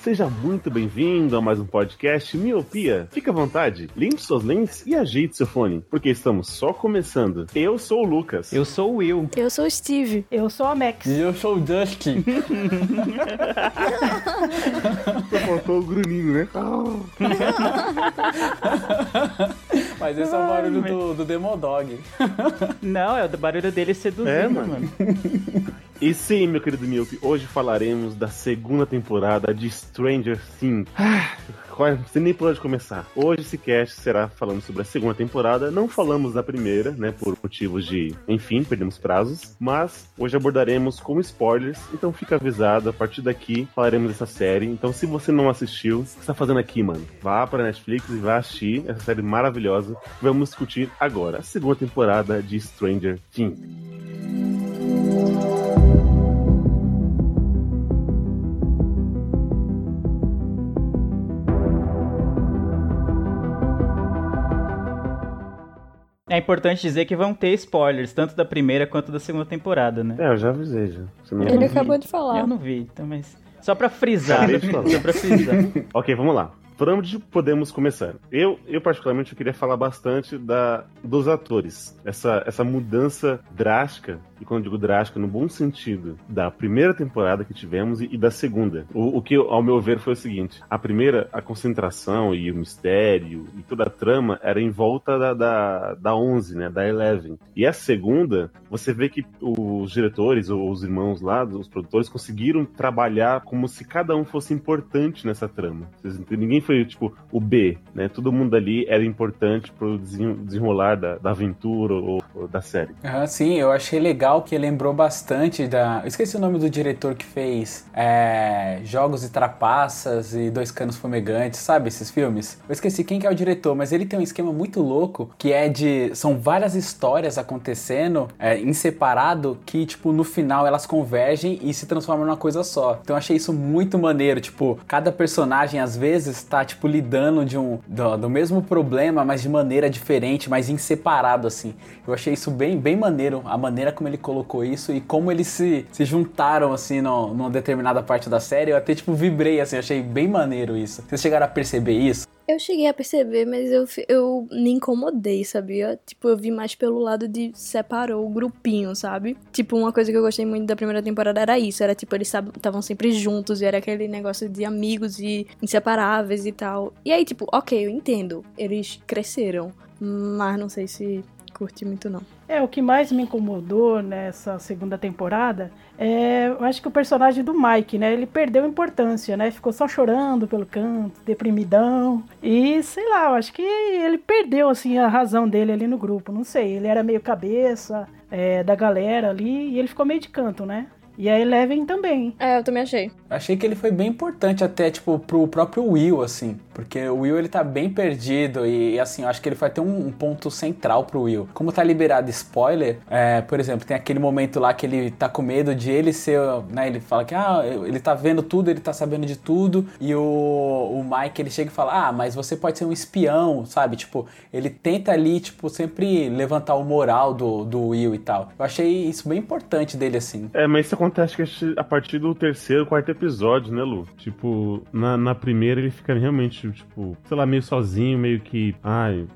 Seja muito bem-vindo a mais um podcast Miopia. Fique à vontade, limpe suas lentes e ajeite seu fone, porque estamos só começando. Eu sou o Lucas. Eu sou o Will. Eu sou o Steve. Eu sou a Max. E eu sou o Dusty. Só faltou o Gruninho, né? Mas esse é o barulho do, do Demodog. Não, é o barulho dele seduzindo, É, mano. mano. E sim, meu querido Miopi, hoje falaremos da segunda temporada de Stranger Things. Ah, quase- nem por onde começar. Hoje esse cast será falando sobre a segunda temporada. Não falamos da primeira, né, por motivos de, enfim, perdemos prazos. Mas hoje abordaremos com spoilers, então fica avisado. A partir daqui falaremos dessa série. Então, se você não assistiu, o que você tá fazendo aqui, mano? Vá para Netflix e vá assistir essa série maravilhosa. Vamos discutir agora a segunda temporada de Stranger Things. É importante dizer que vão ter spoilers, tanto da primeira quanto da segunda temporada, né? É, eu já avisei já. Você não- Ele acabou de falar. Eu não vi, então, mas. Só pra frisar. Falar. Só pra frisar. Ok, vamos lá. Por onde podemos começar? Eu, eu particularmente, eu queria falar bastante da, dos atores. Essa, essa mudança drástica, e quando digo drástica, no bom sentido, da primeira temporada que tivemos e, e da segunda. O, o que, ao meu ver, foi o seguinte. A primeira, a concentração e o mistério e toda a trama era em volta da, da, da 11, né? Da Eleven. E a segunda, você vê que os diretores ou os irmãos lá, os produtores, conseguiram trabalhar como se cada um fosse importante nessa trama. Ninguém foi, tipo, o B, né? Todo mundo ali era importante pro desen- desenrolar da, da aventura ou, ou da série. Ah, sim, eu achei legal que lembrou bastante da. Esqueci o nome do diretor que fez é, Jogos e Trapaças e Dois Canos Fumegantes, sabe esses filmes? Eu esqueci quem que é o diretor, mas ele tem um esquema muito louco que é de. São várias histórias acontecendo é, em separado que, tipo, no final elas convergem e se transformam numa coisa só. Então eu achei isso muito maneiro. Tipo, cada personagem às vezes tá, tipo, lidando de um, do, do mesmo problema, mas de maneira diferente, mas em separado, assim. Eu achei isso bem, bem maneiro, a maneira como ele colocou isso e como eles se, se juntaram, assim, no, numa determinada parte da série. Eu até, tipo, vibrei, assim, achei bem maneiro isso. Vocês chegaram a perceber isso? Eu cheguei a perceber, mas eu, eu me incomodei, sabia? Tipo, eu vi mais pelo lado de separou o grupinho, sabe? Tipo, uma coisa que eu gostei muito da primeira temporada era isso. Era tipo, eles estavam sempre juntos e era aquele negócio de amigos e inseparáveis e tal. E aí, tipo, ok, eu entendo. Eles cresceram. Mas não sei se curti muito, não. É, o que mais me incomodou nessa segunda temporada é, eu acho que o personagem do Mike, né? Ele perdeu importância, né? Ficou só chorando pelo canto, deprimidão. E sei lá, eu acho que ele perdeu, assim, a razão dele ali no grupo. Não sei, ele era meio cabeça é, da galera ali e ele ficou meio de canto, né? E a Eleven também. É, eu também achei. Achei que ele foi bem importante até, tipo, pro próprio Will, assim. Porque o Will, ele tá bem perdido e, assim, eu acho que ele vai ter um, um ponto central pro Will. Como tá liberado spoiler, é, por exemplo, tem aquele momento lá que ele tá com medo de ele ser, né, ele fala que, ah, ele tá vendo tudo, ele tá sabendo de tudo, e o, o Mike, ele chega e fala, ah, mas você pode ser um espião, sabe? Tipo, ele tenta ali, tipo, sempre levantar o moral do, do Will e tal. Eu achei isso bem importante dele, assim. É, mas isso acontece acontece acho que a partir do terceiro, quarto episódio, né, Lu? Tipo, na, na primeira ele fica realmente, tipo, sei lá, meio sozinho, meio que, ai,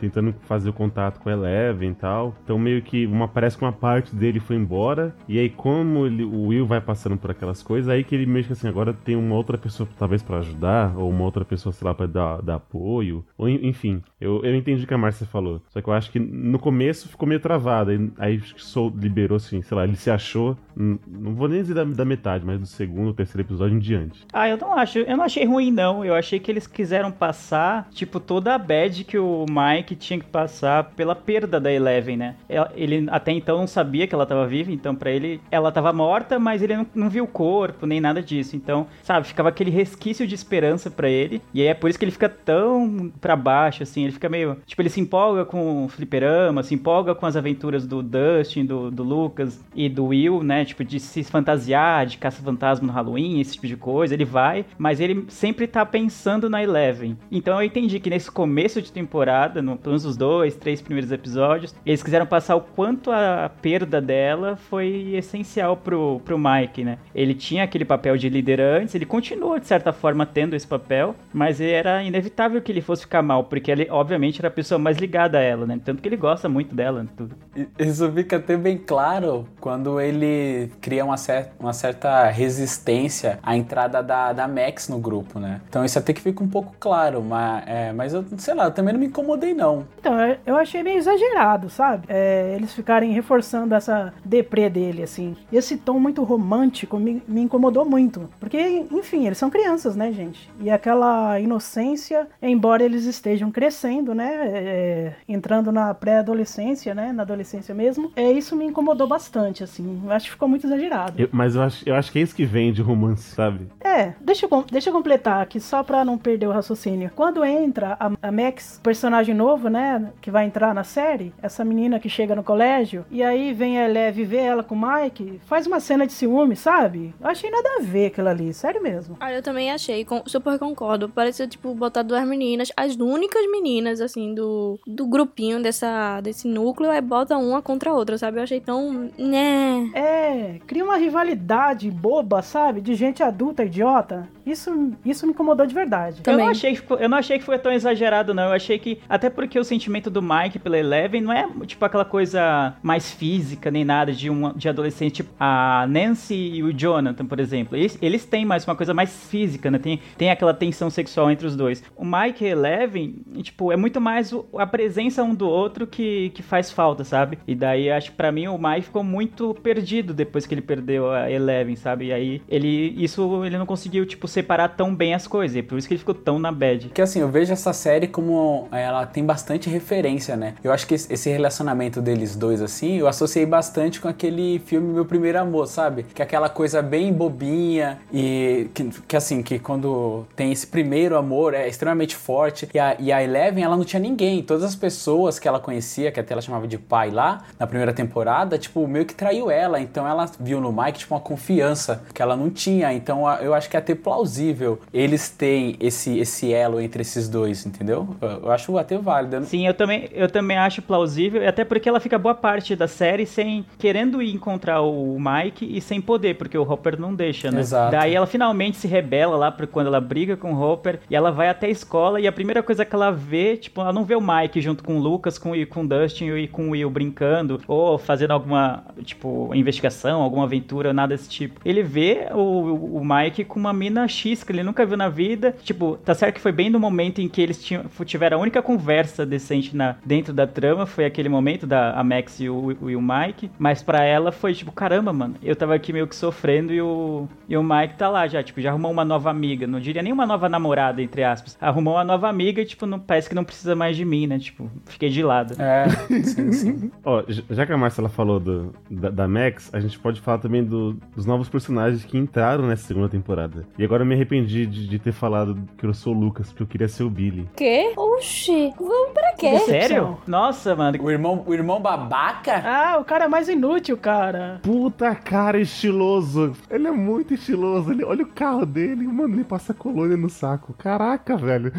tentando fazer o contato com a Eleven e tal. Então meio que uma parece que uma parte dele foi embora. E aí, como ele, o Will vai passando por aquelas coisas, aí que ele meio que assim, agora tem uma outra pessoa talvez para ajudar, ou uma outra pessoa, sei lá, pra dar, dar apoio. Ou enfim, eu, eu entendi o que a Márcia falou. Só que eu acho que no começo ficou meio travado. Aí, aí Soul liberou assim, sei lá, ele se achou. Não vou nem dizer da, da metade, mas do segundo, terceiro episódio em diante. Ah, eu não acho. Eu não achei ruim, não. Eu achei que eles quiseram passar, tipo, toda a bad que o Mike tinha que passar pela perda da Eleven, né? Ele até então não sabia que ela tava viva, então para ele ela tava morta, mas ele não, não, viu o corpo, nem nada disso. Então, sabe, ficava aquele resquício de esperança para ele. E aí é por isso que ele fica tão para baixo, assim. Ele fica meio. Tipo, ele se empolga com o fliperama, se empolga com as aventuras do Dustin, do, do Lucas e do Will, né? Tipo, de se fantasiar, de caça-fantasma no Halloween, esse tipo de coisa. Ele vai, mas ele sempre tá pensando na Eleven. Então eu entendi que nesse começo de temporada, no, pelo menos os dois, três primeiros episódios, eles quiseram passar o quanto a perda dela foi essencial pro, pro Mike, né? Ele tinha aquele papel de líder antes, ele continua, de certa forma, tendo esse papel, mas era inevitável que ele fosse ficar mal, porque ele, obviamente, era a pessoa mais ligada a ela, né? Tanto que ele gosta muito dela. Tudo. Isso fica até bem claro quando ele cria uma, cer uma certa resistência à entrada da, da Max no grupo, né? Então isso até que fica um pouco claro, mas, é, mas eu, sei lá, eu também não me incomodei, não. Então, eu achei meio exagerado, sabe? É, eles ficarem reforçando essa deprê dele, assim. Esse tom muito romântico me, me incomodou muito. Porque, enfim, eles são crianças, né, gente? E aquela inocência, embora eles estejam crescendo, né? É, entrando na pré-adolescência, né? Na adolescência mesmo. É, isso me incomodou bastante, assim. Acho que ficou muito exagerado. Eu, mas eu acho, eu acho que é isso que vem de romance, sabe? É, deixa eu, deixa eu completar aqui, só pra não perder o raciocínio. Quando entra a, a Max, personagem novo, né? Que vai entrar na série, essa menina que chega no colégio, e aí vem a Eleve ver ela com o Mike, faz uma cena de ciúme, sabe? Eu achei nada a ver aquilo ali, sério mesmo. Ah, eu também achei, com, super concordo. Pareceu, tipo, botar duas meninas, as únicas meninas, assim, do, do grupinho dessa, desse núcleo, aí bota uma contra a outra, sabe? Eu achei tão. né. É, cria uma rivalidade boba, sabe? De gente adulta, idiota. Isso, isso me incomodou de verdade. Eu não, achei que, eu não achei que foi tão exagerado, não. Eu achei que. Até porque o sentimento do Mike pela Eleven não é, tipo, aquela coisa mais física, nem nada de um de adolescente. Tipo, a Nancy e o Jonathan, por exemplo. Eles, eles têm mais uma coisa mais física, né? Tem, tem aquela tensão sexual entre os dois. O Mike e a Eleven, tipo, é muito mais o, a presença um do outro que, que faz falta, sabe? E daí, acho que pra mim, o Mike ficou muito perdido depois que ele perdeu a Eleven, sabe? E aí, ele. Isso ele não conseguiu, tipo, separar tão bem as coisas. E por isso que ele ficou tão na bad. Porque assim, eu vejo essa série como ela tem bastante referência, né? Eu acho que esse relacionamento deles dois, assim, eu associei bastante com aquele filme Meu Primeiro Amor, sabe? Que é aquela coisa bem bobinha e que, que assim, que quando tem esse primeiro amor é extremamente forte. E a, e a Eleven, ela não tinha ninguém. Todas as pessoas que ela conhecia, que até ela chamava de pai lá, na primeira temporada, tipo, meio que traiu ela. Então ela viu no Mike, tipo, uma confiança que ela não tinha. Então eu acho que é até plausível eles terem esse, esse elo entre esses dois, entendeu? Eu acho até válido. Sim, eu também, eu também acho plausível, até porque ela fica boa parte da série sem querendo ir encontrar o Mike e sem poder, porque o Hopper não deixa, né? Exato. Daí ela finalmente se rebela lá pra quando ela briga com o Hopper e ela vai até a escola e a primeira coisa que ela vê, tipo, ela não vê o Mike junto com o Lucas, com, com o Dustin e com o Will brincando ou fazendo alguma, tipo, investigação, alguma aventura, nada desse tipo. Ele vê o, o Mike com uma mina X que ele nunca viu na vida. Tipo, tá certo que foi bem no momento em que eles tinham, tiveram a única conversa decente na, dentro da trama, foi aquele momento da a Max e o, e o Mike. Mas para ela foi tipo, caramba, mano, eu tava aqui meio que sofrendo e o, e o Mike tá lá já, tipo, já arrumou uma nova amiga. Não diria nem uma nova namorada, entre aspas. Arrumou uma nova amiga e, tipo, não, parece que não precisa mais de mim, né? Tipo, fiquei de lado. É, sim, sim. Ó, já que a Marcela falou do, da, da Max, a gente pode falar também do, dos novos personagens que entraram nessa segunda temporada. E agora eu me arrependi de, de ter falado que eu sou o Lucas, porque eu queria ser o Billy. Quê? Oxi, vamos pra quê? Quê? Sério? Nossa, mano. O irmão, o irmão babaca? Ah, o cara é mais inútil, cara. Puta cara estiloso. Ele é muito estiloso. Ele, olha o carro dele, mano, ele passa colônia no saco. Caraca, velho.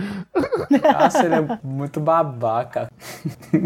Nossa, ele é muito babaca.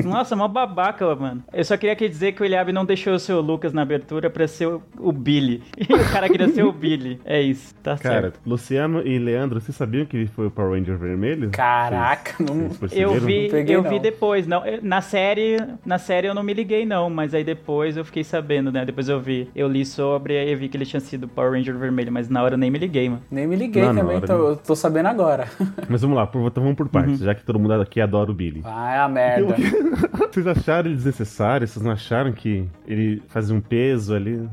Nossa, mó babaca, mano. Eu só queria aqui dizer que o Eliabe não deixou o seu Lucas na abertura pra ser o, o Billy. E o cara queria ser o Billy. É isso, tá Cara, certo. Luciano e Leandro, vocês sabiam que ele foi o Power Ranger vermelho? Caraca, Vocês- não- vocês Eu vi, Não peguei, eu não. vi depois, não. eu- Na série, na série eu não me liguei não, mas aí depois eu fiquei sabendo, né? Depois eu vi, eu li sobre aí eu vi que ele tinha sido Power Ranger vermelho, mas na hora eu nem me liguei, mano. Nem me liguei Não, também, hora, tô, tô sabendo agora. Mas vamos lá, por, então vamos por partes, já que todo mundo aqui adora o Billy. Ah, é a merda. Vocês acharam ele desnecessário? Vocês não acharam que ele fazia um peso ali?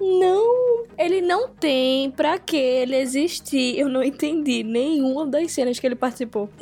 Não, ele não tem pra que ele existir. Eu não entendi nenhuma das cenas que ele participou.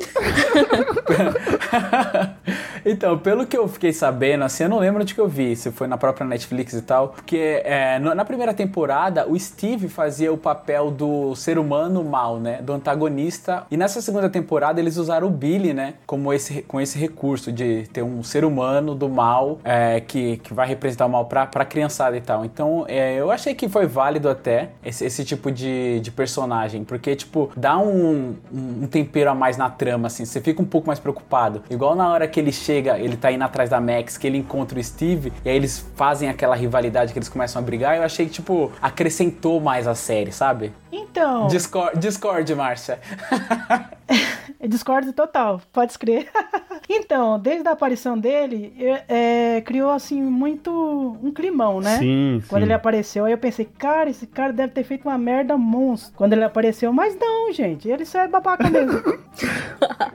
então, pelo que eu fiquei sabendo, assim, eu não lembro onde que eu vi, se foi na própria Netflix e tal, porque é, na primeira temporada o Steve fazia o papel do ser humano mal, né, do antagonista, e nessa segunda temporada eles usaram o Billy, né, como esse, com esse recurso de ter um ser humano do mal é, que, que vai representar o mal pra, pra criançada e tal. Então, é, eu achei que foi válido até esse, esse tipo de, de personagem, porque, tipo, dá um, um tempero a mais na trama, assim, você fica um pouco mais preocupado. Igual na hora que ele chega, ele tá indo atrás da Max, que ele encontra o Steve, e aí eles fazem aquela rivalidade que eles começam a brigar, eu achei que, tipo, acrescentou mais a série, sabe? Então, Discord, Discord Márcia. discordo total, pode crer. então, desde a aparição dele, é, é, criou assim muito um climão, né? Sim, sim. Quando ele apareceu, aí eu pensei, cara, esse cara deve ter feito uma merda monstro. Quando ele apareceu, mas não, gente, ele só é babaca mesmo.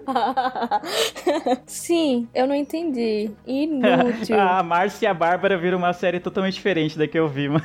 Sim, eu não entendi. Inútil. a Márcia e a Bárbara viram uma série totalmente diferente da que eu vi, mano.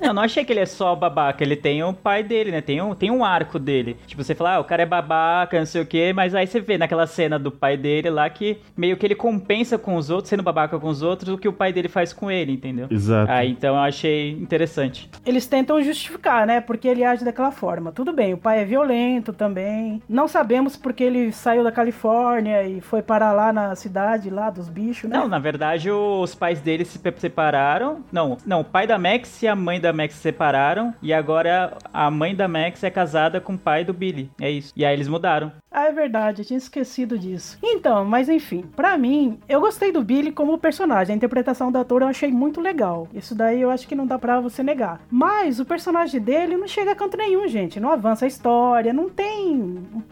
Eu não achei que ele é só babaca, ele tem o pai dele, né? Tem um, tem um arco dele. Tipo, você fala, ah, o cara é babaca, não sei o quê, mas aí você vê naquela cena do pai dele lá que meio que ele compensa com os outros, sendo babaca com os outros, o que o pai dele faz com ele, entendeu? Exato. Aí então eu achei interessante. Eles tentam justificar, né? Porque ele age daquela forma. Tudo bem, o pai é violento também. Não sabemos porque ele saiu da Califórnia e foi parar lá na cidade, lá dos bichos, né? Não, na verdade, os pais dele se separaram. Não, não, o pai da Max e a mãe da Max se separaram. E agora a mãe da Max é casada com o pai do Billy. É isso. E aí eles mudaram. Ah, é verdade, eu tinha esquecido disso. Então, mas enfim, pra mim, eu gostei do Billy como personagem. A interpretação do ator eu achei muito legal. Isso daí eu acho que não dá pra você negar. Mas o personagem dele não chega a canto nenhum, gente. Não avança a história, não tem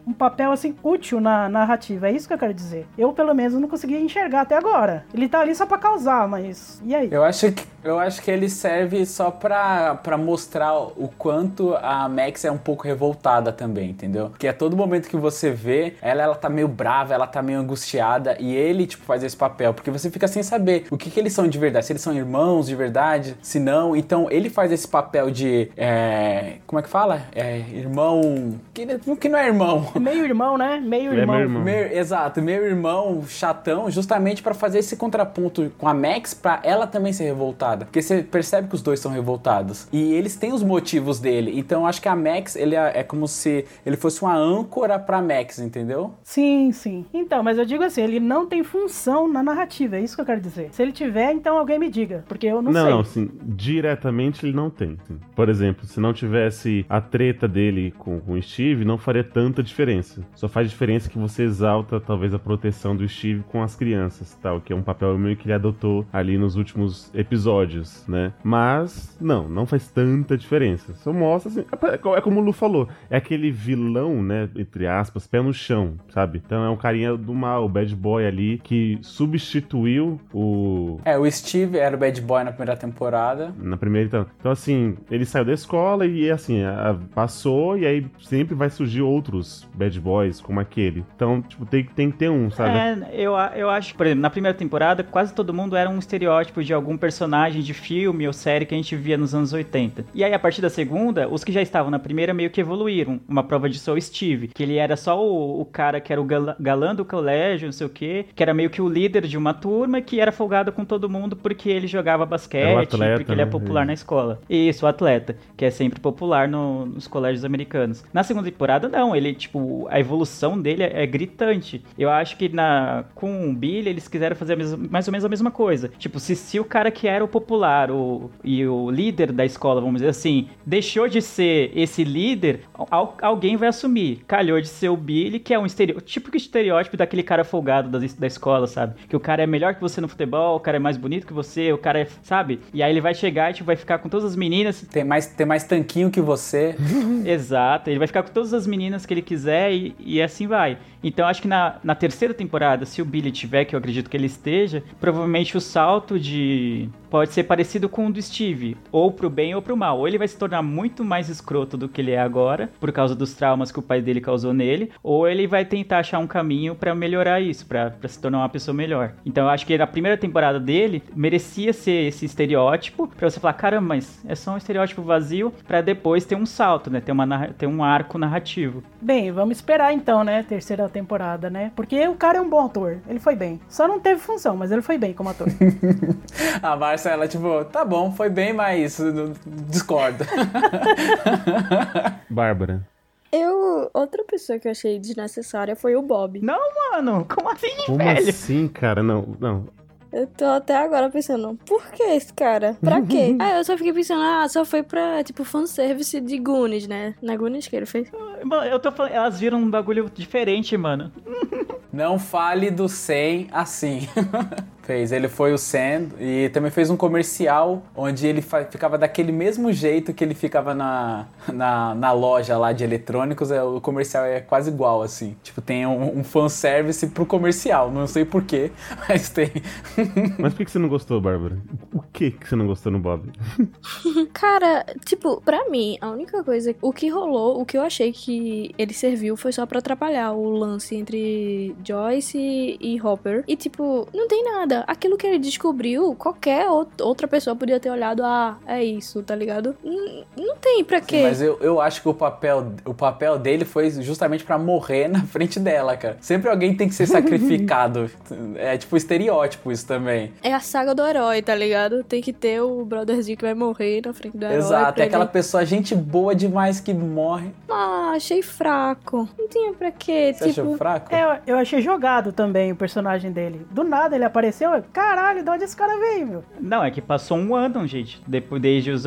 um- papel assim útil na narrativa. É isso que eu quero dizer. Eu, pelo menos, não consegui enxergar até agora. Ele tá ali só pra causar, mas. E aí? Eu acho que, eu acho que ele serve só pra, pra mostrar o quanto a Max é um pouco revoltada também, entendeu? Porque a todo momento que você vê, ela, ela tá meio brava, ela tá meio angustiada, e ele, tipo, faz esse papel, porque você fica sem saber o que, que eles são de verdade, se eles são irmãos de verdade, se não. Então, ele faz esse papel de. é, como é que fala? É, irmão. Que, que não é irmão. Meio irmão, né? Meio é irmão. meu irmão. Meu- exato, meu irmão chatão, justamente pra fazer esse contraponto com a Max, pra ela também ser revoltada. Porque você percebe que os dois são revoltados. E eles têm os motivos dele. Então eu acho que a Max, ele é, é como se ele fosse uma âncora pra Max, entendeu? Sim, sim. Então, mas eu digo assim, ele não tem função na narrativa, é isso que eu quero dizer. Se ele tiver, então alguém me diga, porque eu não, Não, sei. não, assim, diretamente ele não tem. assim. Por exemplo, se não tivesse a treta dele com, com o Steve, não faria tanta diferença. Só faz diferença que você exalta, talvez, a proteção do Steve com as crianças, tal, que é um papel meio que ele adotou ali nos últimos episódios, né? Mas, não, não faz tanta diferença. Só mostra, assim, é, é como o Lu falou, é aquele vilão, né, entre aspas, pé no chão, sabe? Então é um carinha do mal, o bad boy ali, que substituiu o, É, o Steve era o bad boy na primeira temporada. na primeira, então. Então, assim, ele saiu da escola e, assim, a- passou e aí sempre vai surgir outros bad boys como aquele. Então, tipo, tem, tem que ter um, sabe? É, eu, eu acho que, por exemplo, na primeira temporada, quase todo mundo era um estereótipo de algum personagem de filme ou série que a gente via nos anos 80. E aí, a partir da segunda, os que já estavam na primeira meio que evoluíram. Uma prova disso é o Steve, que ele era só só o, o cara que era o gala- galã do colégio, não sei o quê, que era meio que o líder de uma turma que era folgado com todo mundo porque ele jogava basquete, o atleta, porque ele é né? popular na escola. Isso, o atleta, que é sempre popular no- nos colégios americanos. Na segunda temporada, não, ele, tipo, a evolução dele é, é gritante. Eu acho que na com o Billy eles quiseram fazer mais ou menos a mesma coisa. Tipo, se, se o cara que era o popular o, e o líder da escola, vamos dizer assim, deixou de ser esse líder, al- alguém vai assumir. Calhou de ser o Billy, que é um estereótipo, típico estereótipo daquele cara folgado da, da escola, sabe? Que o cara é melhor que você no futebol, o cara é mais bonito que você, o cara é, sabe? E aí ele vai chegar e tipo, vai ficar com todas as meninas. Tem mais, tem mais tanquinho que você. Exato, ele vai ficar com todas as meninas que ele quiser e, e assim vai. Então acho que na, na terceira temporada, se o Billy tiver, que eu acredito que ele esteja, provavelmente o salto de. Pode ser parecido com o do Steve, ou pro bem ou pro mal. Ou ele vai se tornar muito mais escroto do que ele é agora, por causa dos traumas que o pai dele causou nele, ou ele vai tentar achar um caminho pra melhorar isso, pra pra se tornar uma pessoa melhor. Então eu acho que na primeira temporada dele merecia ser esse estereótipo, pra você falar, caramba, mas é só um estereótipo vazio, pra depois ter um salto, né? Ter, uma, narra- ter um arco narrativo. Bem, vamos esperar então, né? Terceira temporada, né? Porque o cara é um bom ator. Ele foi bem. Só não teve função, mas ele foi bem como ator. A Márcia, ela, tipo, tá bom, foi bem, mas discordo. Bárbara. Eu. Outra pessoa que eu achei desnecessária foi o Bob. Não, mano, como assim, Como velho? assim, cara? Não, não. Eu tô até agora pensando, por que esse cara? Pra quê? Aí eu só fiquei pensando, ah, só foi pra, tipo, fanservice de Goonies, né? Na Goonies que ele fez. Mano, eu tô falando, elas viram um bagulho diferente, mano. Não fale do Sam assim. fez, ele foi o Sam e também fez um comercial onde ele ficava daquele mesmo jeito que ele ficava na, na, na loja lá de eletrônicos. é, O comercial é quase igual, assim. Tipo, tem um, um fanservice pro comercial. Não sei porquê, mas tem. Mas por que que você não gostou, Bárbara? O que que você não gostou no Bob? Cara, tipo, pra mim, a única coisa. O que rolou, o que eu achei que ele serviu foi só pra atrapalhar o lance entre Joyce e Hopper. E, tipo, não tem nada. Aquilo que ele descobriu, qualquer ou- outra pessoa podia ter olhado, ah, é isso, tá ligado? Não, não tem pra quê. Mas eu, eu acho que o papel, o papel dele foi justamente pra morrer na frente dela, cara. Sempre alguém tem que ser sacrificado. é tipo estereótipo isso também. É a saga do herói, tá ligado? Tem que ter o brotherzinho que vai morrer na frente do herói. Exato, é aquela ele- pessoa, gente boa demais que morre. Ah, achei fraco. Não tinha pra quê. Você tipo, achou fraco? É, eu, eu achei jogado também o personagem dele. Do nada ele apareceu. eu, Caralho, de onde esse cara veio, meu? Não, é que passou um ano, gente, depois desde os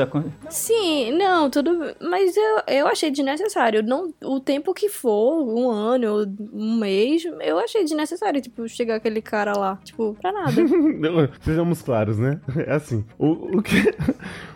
Sim, não, tudo. Mas eu, eu achei desnecessário. Não, o tempo que for, um ano, um mês, eu achei desnecessário, tipo, chegar aquele cara lá. Tipo, pra nada. Sejamos claros, né? É assim. O, o que,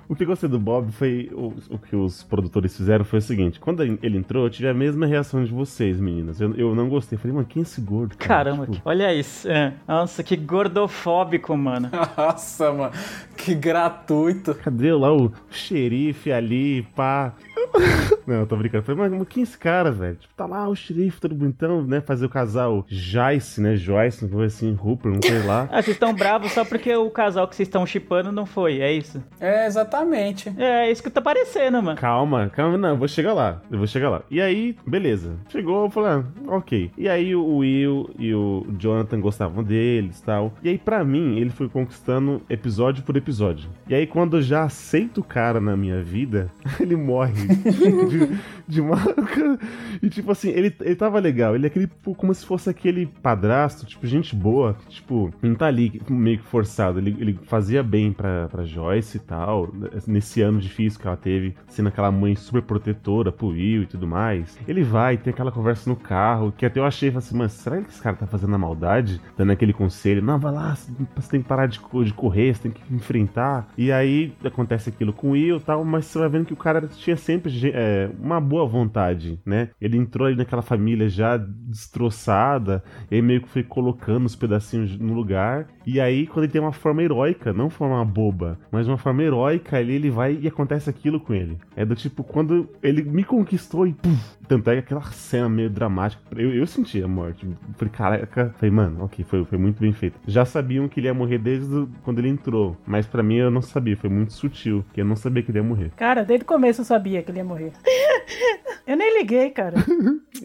o que eu gostei do Bob foi. O, o que os produtores fizeram foi o seguinte: quando ele entrou, eu tive a mesma reação de vocês, meninas. Eu, eu não gostei. Falei, mano, quem é esse gordo? cara? Caramba, Tipo, que- olha isso. é. Nossa, que gordofóbico, mano. Nossa, mano, que gratuito. Cadê lá o xerife ali, pá? Não, eu tô brincando. Falei, mas, mas quem é esse cara, velho? Tipo, tá lá o xerife, todo bonitão, né? Fazer o casal Joyce, né? Joyce, não foi assim, Hooper, não sei lá. Ah, vocês estão bravos só porque o casal que vocês estão chipando não foi, é isso? É, exatamente. É, é isso que tá parecendo, mano. Calma, calma, não, eu vou chegar lá. Eu vou chegar lá. E aí, beleza. Chegou, eu falei, ah, ok. E aí o Will e o Jonathan gostavam deles e tal. E aí, pra mim, ele foi conquistando episódio por episódio. E aí, quando eu já aceito o cara na minha vida, ele morre. de, de uma. E tipo assim, ele, ele tava legal. Ele é aquele, tipo, como se fosse aquele padrasto, tipo, gente boa, que, tipo, não tá ali meio que forçado. Ele, ele fazia bem pra, pra Joyce e tal, nesse ano difícil que ela teve, sendo aquela mãe super protetora pro Will e tudo mais. Ele vai, tem aquela conversa no carro, que até eu achei, assim, mas será que esse cara tá fazendo a maldade? Dando aquele conselho, não, vai lá, você tem que parar de, de correr, você tem que enfrentar. E aí acontece aquilo com o Will e tal, mas você vai vendo que o cara tinha sempre ge- é, uma boa vontade, né? Ele entrou ali naquela família já destroçada, e meio que foi colocando os pedacinhos no lugar. E aí, quando ele tem uma forma heróica, não forma boba, mas uma forma heróica, ali ele vai e acontece aquilo com ele. É do tipo, quando ele me conquistou e puf, tanto é que aquela cena meio dramática. Eu, eu senti a morte. Falei, caraca. Falei, mano, ok, foi, foi muito bem feito. Já sabiam que ele ia morrer desde o- quando ele entrou, mas pra mim eu não sabia, foi muito sutil, que eu não sabia que ele ia morrer. Cara, desde o começo eu sabia que ele ia morrer. Eu nem liguei, cara.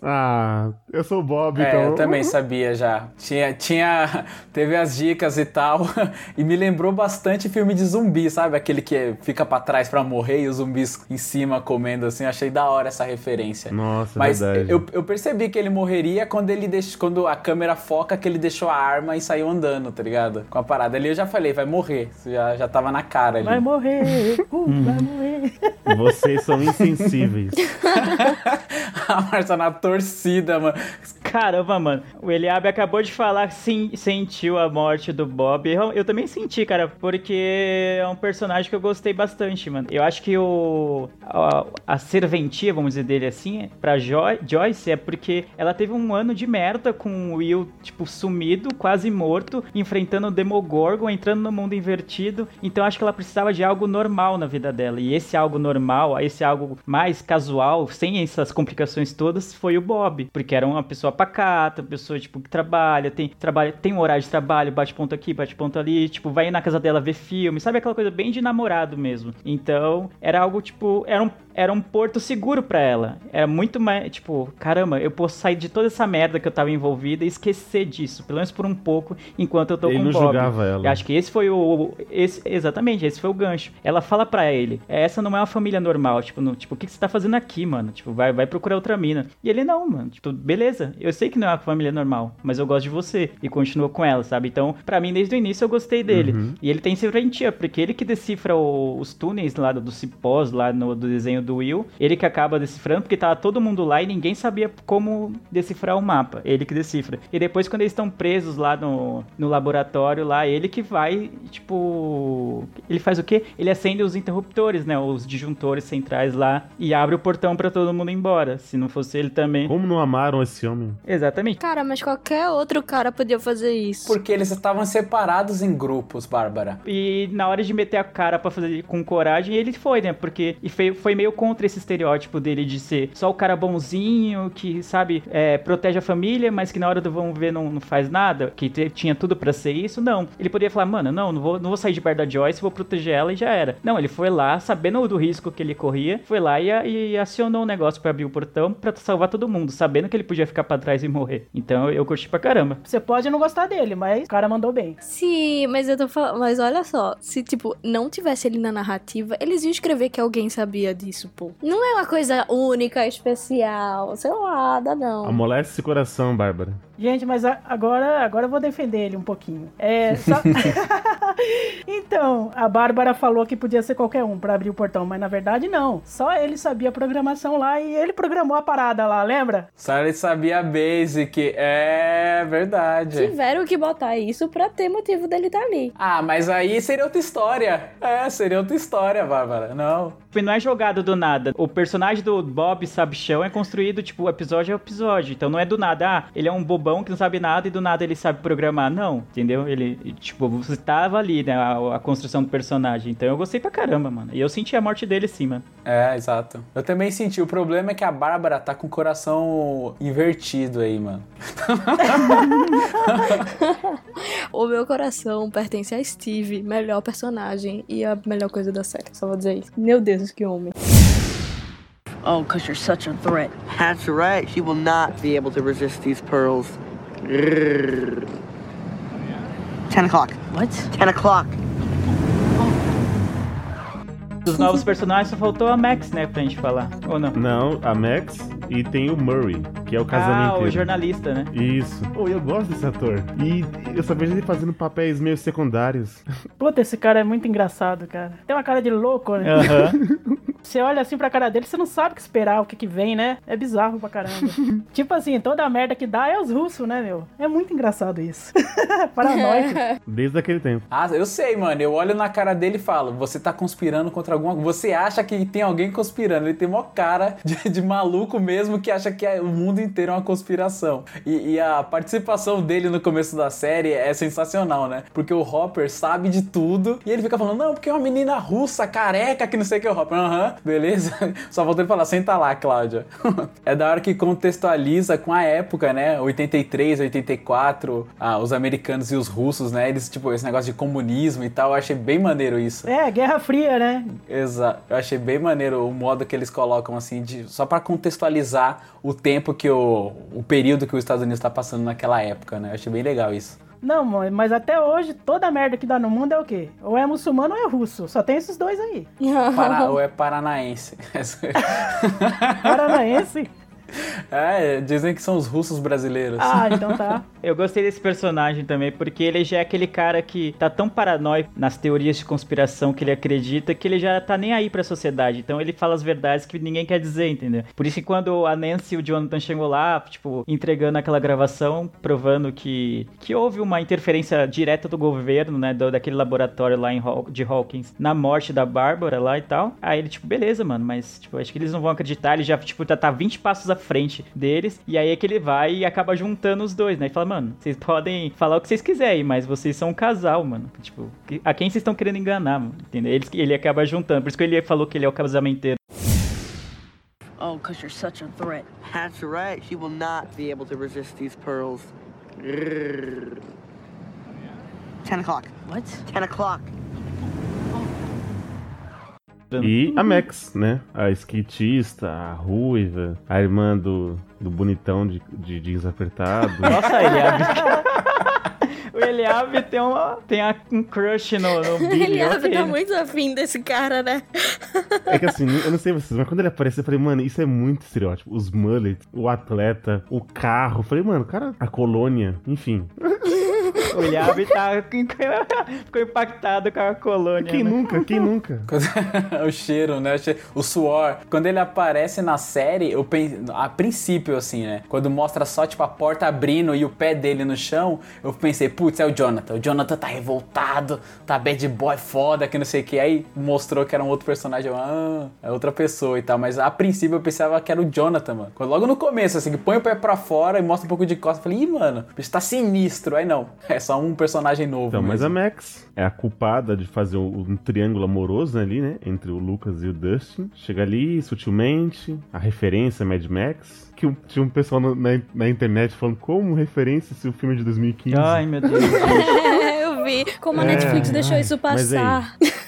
Ah, eu sou o Bob, É, então. eu também sabia já. Tinha, tinha, teve as dicas e tal, e me lembrou bastante filme de zumbi, sabe? Aquele que fica pra trás pra morrer e os zumbis em cima comendo assim. Achei da hora essa referência. Nossa, Mas verdade. eu, eu percebi que ele morreria quando ele deixou, quando a câmera foca que ele deixou a arma e saiu andando, tá ligado? Com a parada ali eu já falei, vai morrer. Já, já tava na cara ali. Vai morrer, uh, vai morrer. Vocês são insensíveis. a Marcia na torcida, mano. Caramba, mano. O Eliabe acabou de falar que sim, sentiu a morte do Bob. Eu, eu também senti, cara, porque é um personagem que eu gostei bastante, mano. Eu acho que o a, a serventia, vamos dizer dele assim, pra Joy, Joyce é porque ela teve um ano de merda com o Will, tipo, sumido, quase morto, enfrentando o Demogorgon, entrando no mundo invertido. Então acho que ela precisava de algo normal na vida dela. E esse algo normal, esse algo mais casual, sem essas complicações todas, foi o Bob. Porque era uma pessoa pacata, uma pessoa, tipo, que trabalha, tem, trabalha, tem um horário de trabalho, bate ponto aqui, bate ponto ali, tipo, vai na casa dela ver filme, sabe aquela coisa bem de namorado mesmo. Então, era algo, tipo, era um, era um porto seguro pra ela. Era muito mais, tipo, caramba, eu posso sair de toda essa merda que eu tava envolvida e esquecer disso, pelo menos por um pouco, enquanto eu tô Ele com o Bob. julgava ela. Eu acho que esse foi o. Esse, exatamente, esse foi o gancho. Ela fala pra ele: essa não é uma família normal. Tipo, no, tipo o que, que você tá fazendo aqui, mano? Tipo, vai, vai procurar outra mina. E ele, não, mano. Tipo, beleza, eu sei que não é uma família normal, mas eu gosto de você. E continua com ela, sabe? Então, pra mim, desde o início eu gostei dele. Uhum. E ele tem serventia, porque ele que decifra o- os túneis lá do, do cipós, lá no do desenho do Will. Ele que acaba decifrando, porque tava todo mundo lá e ninguém sabia como decifrar o mapa. Ele que decifra. E depois, quando eles estão presos lá no, no laboratório, lá, ele que vai, tipo. Ele faz o quê? Ele acende os interruptores, né? Os disjuntores centrais lá e abre o portão pra todo mundo ir embora. Se não fosse ele também. Como não amaram esse homem? Exatamente. Cara, mas qualquer outro cara podia fazer isso. Porque eles estavam separados em grupos, Bárbara. E na hora de meter a cara pra fazer com coragem, ele foi, né? Porque e foi, foi meio contra esse estereótipo dele de ser só o cara bonzinho, que, sabe, é, protege a família, mas que na hora do vamos ver não, não faz nada, que te- tinha tudo pra ser isso. Não. Ele poderia falar, mano, não, não vou, não vou sair de perto da Joyce, vou proteger ela e já era. Não, ele foi lá, sabendo do risco que ele corria, foi lá e, e acionou o negócio pra abrir o portão pra salvar todo mundo, sabendo que ele podia ficar pra trás e morrer. Então eu curti pra caramba. Você pode não gostar dele, mas o cara mandou bem. Sim, mas eu tô falando. Mas olha só, se tipo, não tivesse ele na narrativa, eles iam escrever que alguém sabia disso, pô. Não é uma coisa única, especial, sei lá, dá não. Amolece esse coração, Bárbara. Gente, mas a- agora, agora eu vou defender ele um pouquinho. É, só... então, a Bárbara falou que podia ser qualquer um pra abrir o portão, mas na verdade não. Só ele sabia a programação lá e ele programou a parada lá, lembra? Só ele sabia a basic. É verdade. Tiveram que botar isso pra ter motivo dele estar ali. Ah, mas aí seria outra história. É, seria outra história, Bárbara. Não. E não é jogado do nada. O personagem do Bob Sabichão é construído, tipo, episódio a episódio. Então não é do nada, ah, ele é um bobão que não sabe nada e do nada ele sabe programar. Não, entendeu? Ele, tipo, você tava ali, né, a, a construção do personagem. Então eu gostei pra caramba, mano. E eu senti a morte dele sim, mano. É, exato. Eu também senti. O problema é que a Bárbara tá com o coração invertido aí, mano. O meu coração pertence a Steve, melhor personagem e a melhor coisa da série, só vou dizer isso. Meu Deus, que homem. Oh, because you're such a threat. That's right. She will not be able to resist these pearls. Ten o'clock. What? Ten o'clock. Dos novos personagens só faltou a Max, né, pra gente falar. Ou não? Não, a Max e tem o Murray, que é o Ah, casamento. o jornalista, né? Isso. Oh, eu gosto desse ator. E eu só vejo ele fazendo papéis meio secundários. Puta, esse cara é muito engraçado, cara. Tem uma cara de louco, né? Aham. Você olha assim pra cara dele, você não sabe o que esperar, o que que vem, né? É bizarro pra caramba. tipo assim, toda a merda que dá é os russos, né, meu? É muito engraçado isso. Paranoico. Desde aquele tempo. Ah, eu sei, mano. Eu olho na cara dele e falo: você tá conspirando contra alguma Você acha que tem alguém conspirando. Ele tem mó cara de, de maluco mesmo que acha que é- o mundo inteiro é uma conspiração. E, e a participação dele no começo da série é sensacional, né? Porque o Hopper sabe de tudo e ele fica falando: não, porque é uma menina russa, careca, que não sei o que é o Hopper. Aham. beleza? Só voltei falar, senta lá, Cláudia. é da hora que contextualiza com a época, né? 83, 84, ah, os americanos e os russos, né? Eles, tipo, esse negócio de comunismo e tal, eu achei bem maneiro isso. É, Guerra Fria, né? Exato. Eu achei bem maneiro o modo que eles colocam, assim, de, só para contextualizar o tempo que o, o período que os Estados Unidos está passando naquela época, né? Eu achei bem legal isso. Não, mãe, mas até hoje toda merda que dá no mundo é o quê? Ou é muçulmano ou é russo. Só tem esses dois aí. Para, ou é paranaense. Paranaense? É, dizem que são os russos brasileiros. Ah, então tá. Eu gostei desse personagem também, porque ele já é aquele cara que tá tão paranoico nas teorias de conspiração que ele acredita que ele já tá nem aí pra sociedade. Então ele fala as verdades que ninguém quer dizer, entendeu? Por isso que quando a Nancy e o Jonathan chegou lá, tipo, entregando aquela gravação, provando que, que houve uma interferência direta do governo, né, do, daquele laboratório lá em Haw de Hawkins, na morte da Bárbara lá e tal. Aí ele, tipo, beleza, mano, mas, tipo, acho que eles não vão acreditar. Ele já, tipo, já tá 20 passos à frente deles. E aí é que ele vai e acaba juntando os dois, né? E fala, mano, vocês podem falar o que vocês quiserem, mas vocês são um casal, mano. Tipo, a quem vocês estão querendo enganar, mano? Entendeu? Ele, ele acaba juntando. Por isso que ele falou que ele é o casamenteiro. Oh, because you're such a threat. That's right. She will not be able to resist these pearls. Grrr. Ten o'clock. What? Ten o'clock. E a Max, né? A skatista, a ruiva, a irmã do, do bonitão de, de jeans apertado. Nossa, Eliabe. o Eliabe tem, uma, tem a- um crush no, no Billy. Ele ok, tá muito afim desse cara, né? É que assim, eu não sei vocês, mas quando ele apareceu, eu falei, mano, isso é muito estereótipo. Os mullets, o atleta, o carro. Eu falei, mano, o cara, a colônia, enfim. O Eliabe tá, ficou impactado com a colônia. Quem né? nunca? Quem nunca? o cheiro, né? O suor. Quando ele aparece na série, eu pensei. A princípio, assim, né? Quando mostra só, tipo, a porta abrindo e o pé dele no chão, eu pensei, putz, é o Jonathan. O Jonathan tá revoltado, tá bad boy foda, que não sei o que. Aí mostrou que era um outro personagem. Eu, ah, é outra pessoa e tal. Mas a princípio eu pensava que era o Jonathan, mano. Logo no começo, assim, que põe o pé pra fora e mostra um pouco de costa, eu falei, ih, mano, o bicho tá sinistro. Aí não, é só um personagem novo. Então, mas a mesmo. Max é a culpada de fazer um, triângulo amoroso ali, né? Entre o Lucas e o Dustin. Chega ali sutilmente, a referência Mad Max. Que tinha um pessoal na, na- na internet falando como referência se o filme é de 2015. Ai, meu Deus. eu vi como a É, Netflix deixou ai, isso mas aí?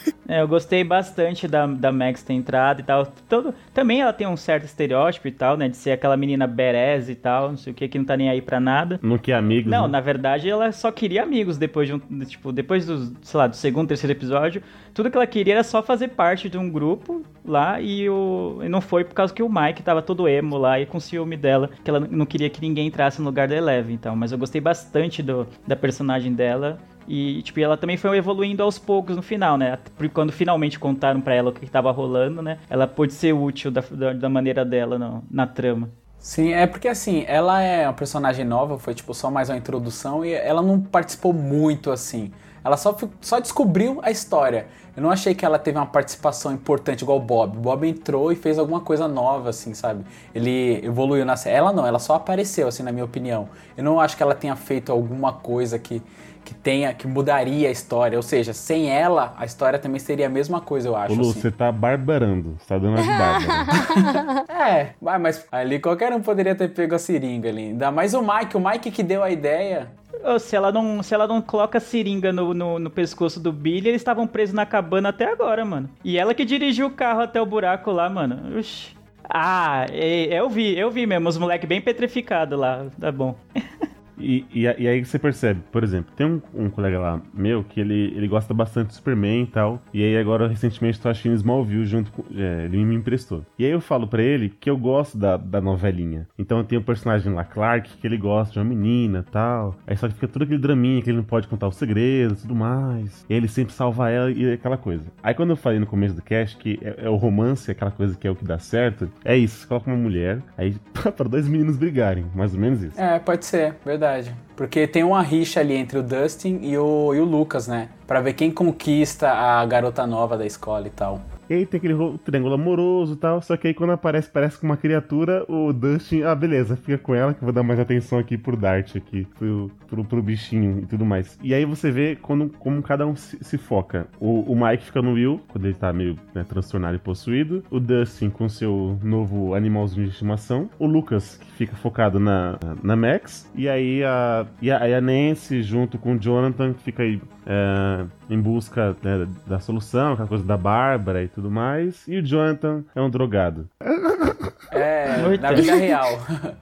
É, eu gostei bastante da, da Max ter entrado e tal. Todo, também ela tem um certo estereótipo e tal, né? De ser aquela menina berez e tal, não sei o que, que não tá nem aí pra nada. Não quer amigos. Não, né? na verdade ela só queria amigos depois de um. Tipo, depois do, sei lá, do segundo, terceiro episódio. Tudo que ela queria era só fazer parte de um grupo lá e, o, e não foi por causa que o Mike tava todo emo lá e com ciúme dela, que ela não queria que ninguém entrasse no lugar da Eleven, então. Mas eu gostei bastante do, da personagem dela. E, tipo, ela também foi evoluindo aos poucos no final, né? Quando finalmente contaram pra ela o que tava rolando, né? Ela pôde ser útil da, da, da maneira dela no- na trama. Sim, é porque assim, ela é uma personagem nova, foi tipo só mais uma introdução e ela não participou muito assim. Ela só, só descobriu a história. Eu não achei que ela teve uma participação importante igual o Bob. O Bob entrou e fez alguma coisa nova, assim, sabe? Ele evoluiu na série. Ela não, ela só apareceu, assim, na minha opinião. Eu não acho que ela tenha feito alguma coisa que, que tenha, que mudaria a história. Ou seja, sem ela, a história também seria a mesma coisa, eu acho. Ô, Lu, assim. você tá barbarando. Você tá dando a de bárbara. É, vai, mas ali qualquer um poderia ter pego a seringa ali. Ainda mais o Mike, o Mike que deu a ideia. Se ela não, se ela não coloca a seringa no, no, no pescoço do Billy, eles estavam presos na cabana até agora, mano. E ela que dirigiu o carro até o buraco lá, mano. Oxi. Ah, é- eu vi, eu vi mesmo, os moleques bem petrificados lá. Tá bom. E, e, e aí você percebe, por exemplo, tem um, um colega lá meu que ele, ele gosta bastante do Superman e tal. E aí agora recentemente tô assistindo Smallville junto com. é, ele me emprestou. E aí eu falo pra ele que eu gosto da, da novelinha. Então tem o personagem lá, Clark, que ele gosta de uma menina tal. Aí só que fica todo aquele draminha que ele não pode contar os segredos e tudo mais. E ele sempre salva ela e aquela coisa. Aí quando eu falei no começo do cast que é, é o romance, aquela coisa que é o que dá certo, é isso. Coloca uma mulher, aí pra dois meninos brigarem. Mais ou menos isso. É, pode ser, verdade. Porque tem uma rixa ali entre o Dustin e o, e o Lucas, né? Pra ver quem conquista a garota nova da escola e tal. Aí tem aquele triângulo amoroso e tal. Só que aí quando aparece, parece com uma criatura, o Dustin, ah, beleza, fica com ela que eu vou dar mais atenção aqui pro Dart aqui, pro, pro, pro bichinho e tudo mais. E aí você vê quando, como cada um se, se foca. O, o Mike fica no Will, quando ele tá meio né, transtornado e possuído. O Dustin com seu novo animalzinho de estimação. O Lucas, que fica focado na, na Max. E aí a, e a, a Nancy, junto com o Jonathan, que fica aí é, em busca né, da solução, aquela coisa da Bárbara e tudo mais. E o Jonathan é um drogado. É, Muito. na vida real.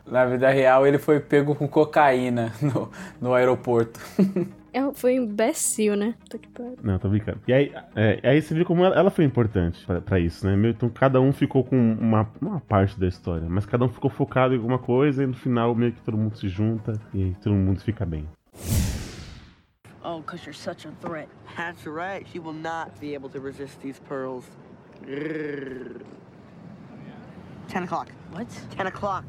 na vida real, ele foi pego com cocaína no, no aeroporto. É, foi um imbecil, né? Tô que pariu. Não, tô brincando. E aí, é, aí você vê como ela, ela foi importante pra, pra isso, né? Meio- Então cada um ficou com uma, uma parte da história, mas cada um ficou focado em alguma coisa e no final meio que todo mundo se junta e todo mundo fica bem. Oh, because you're such a threat. That's right. She will not be able to resist these pearls. Grrr. Ten o'clock. What? Ten o'clock.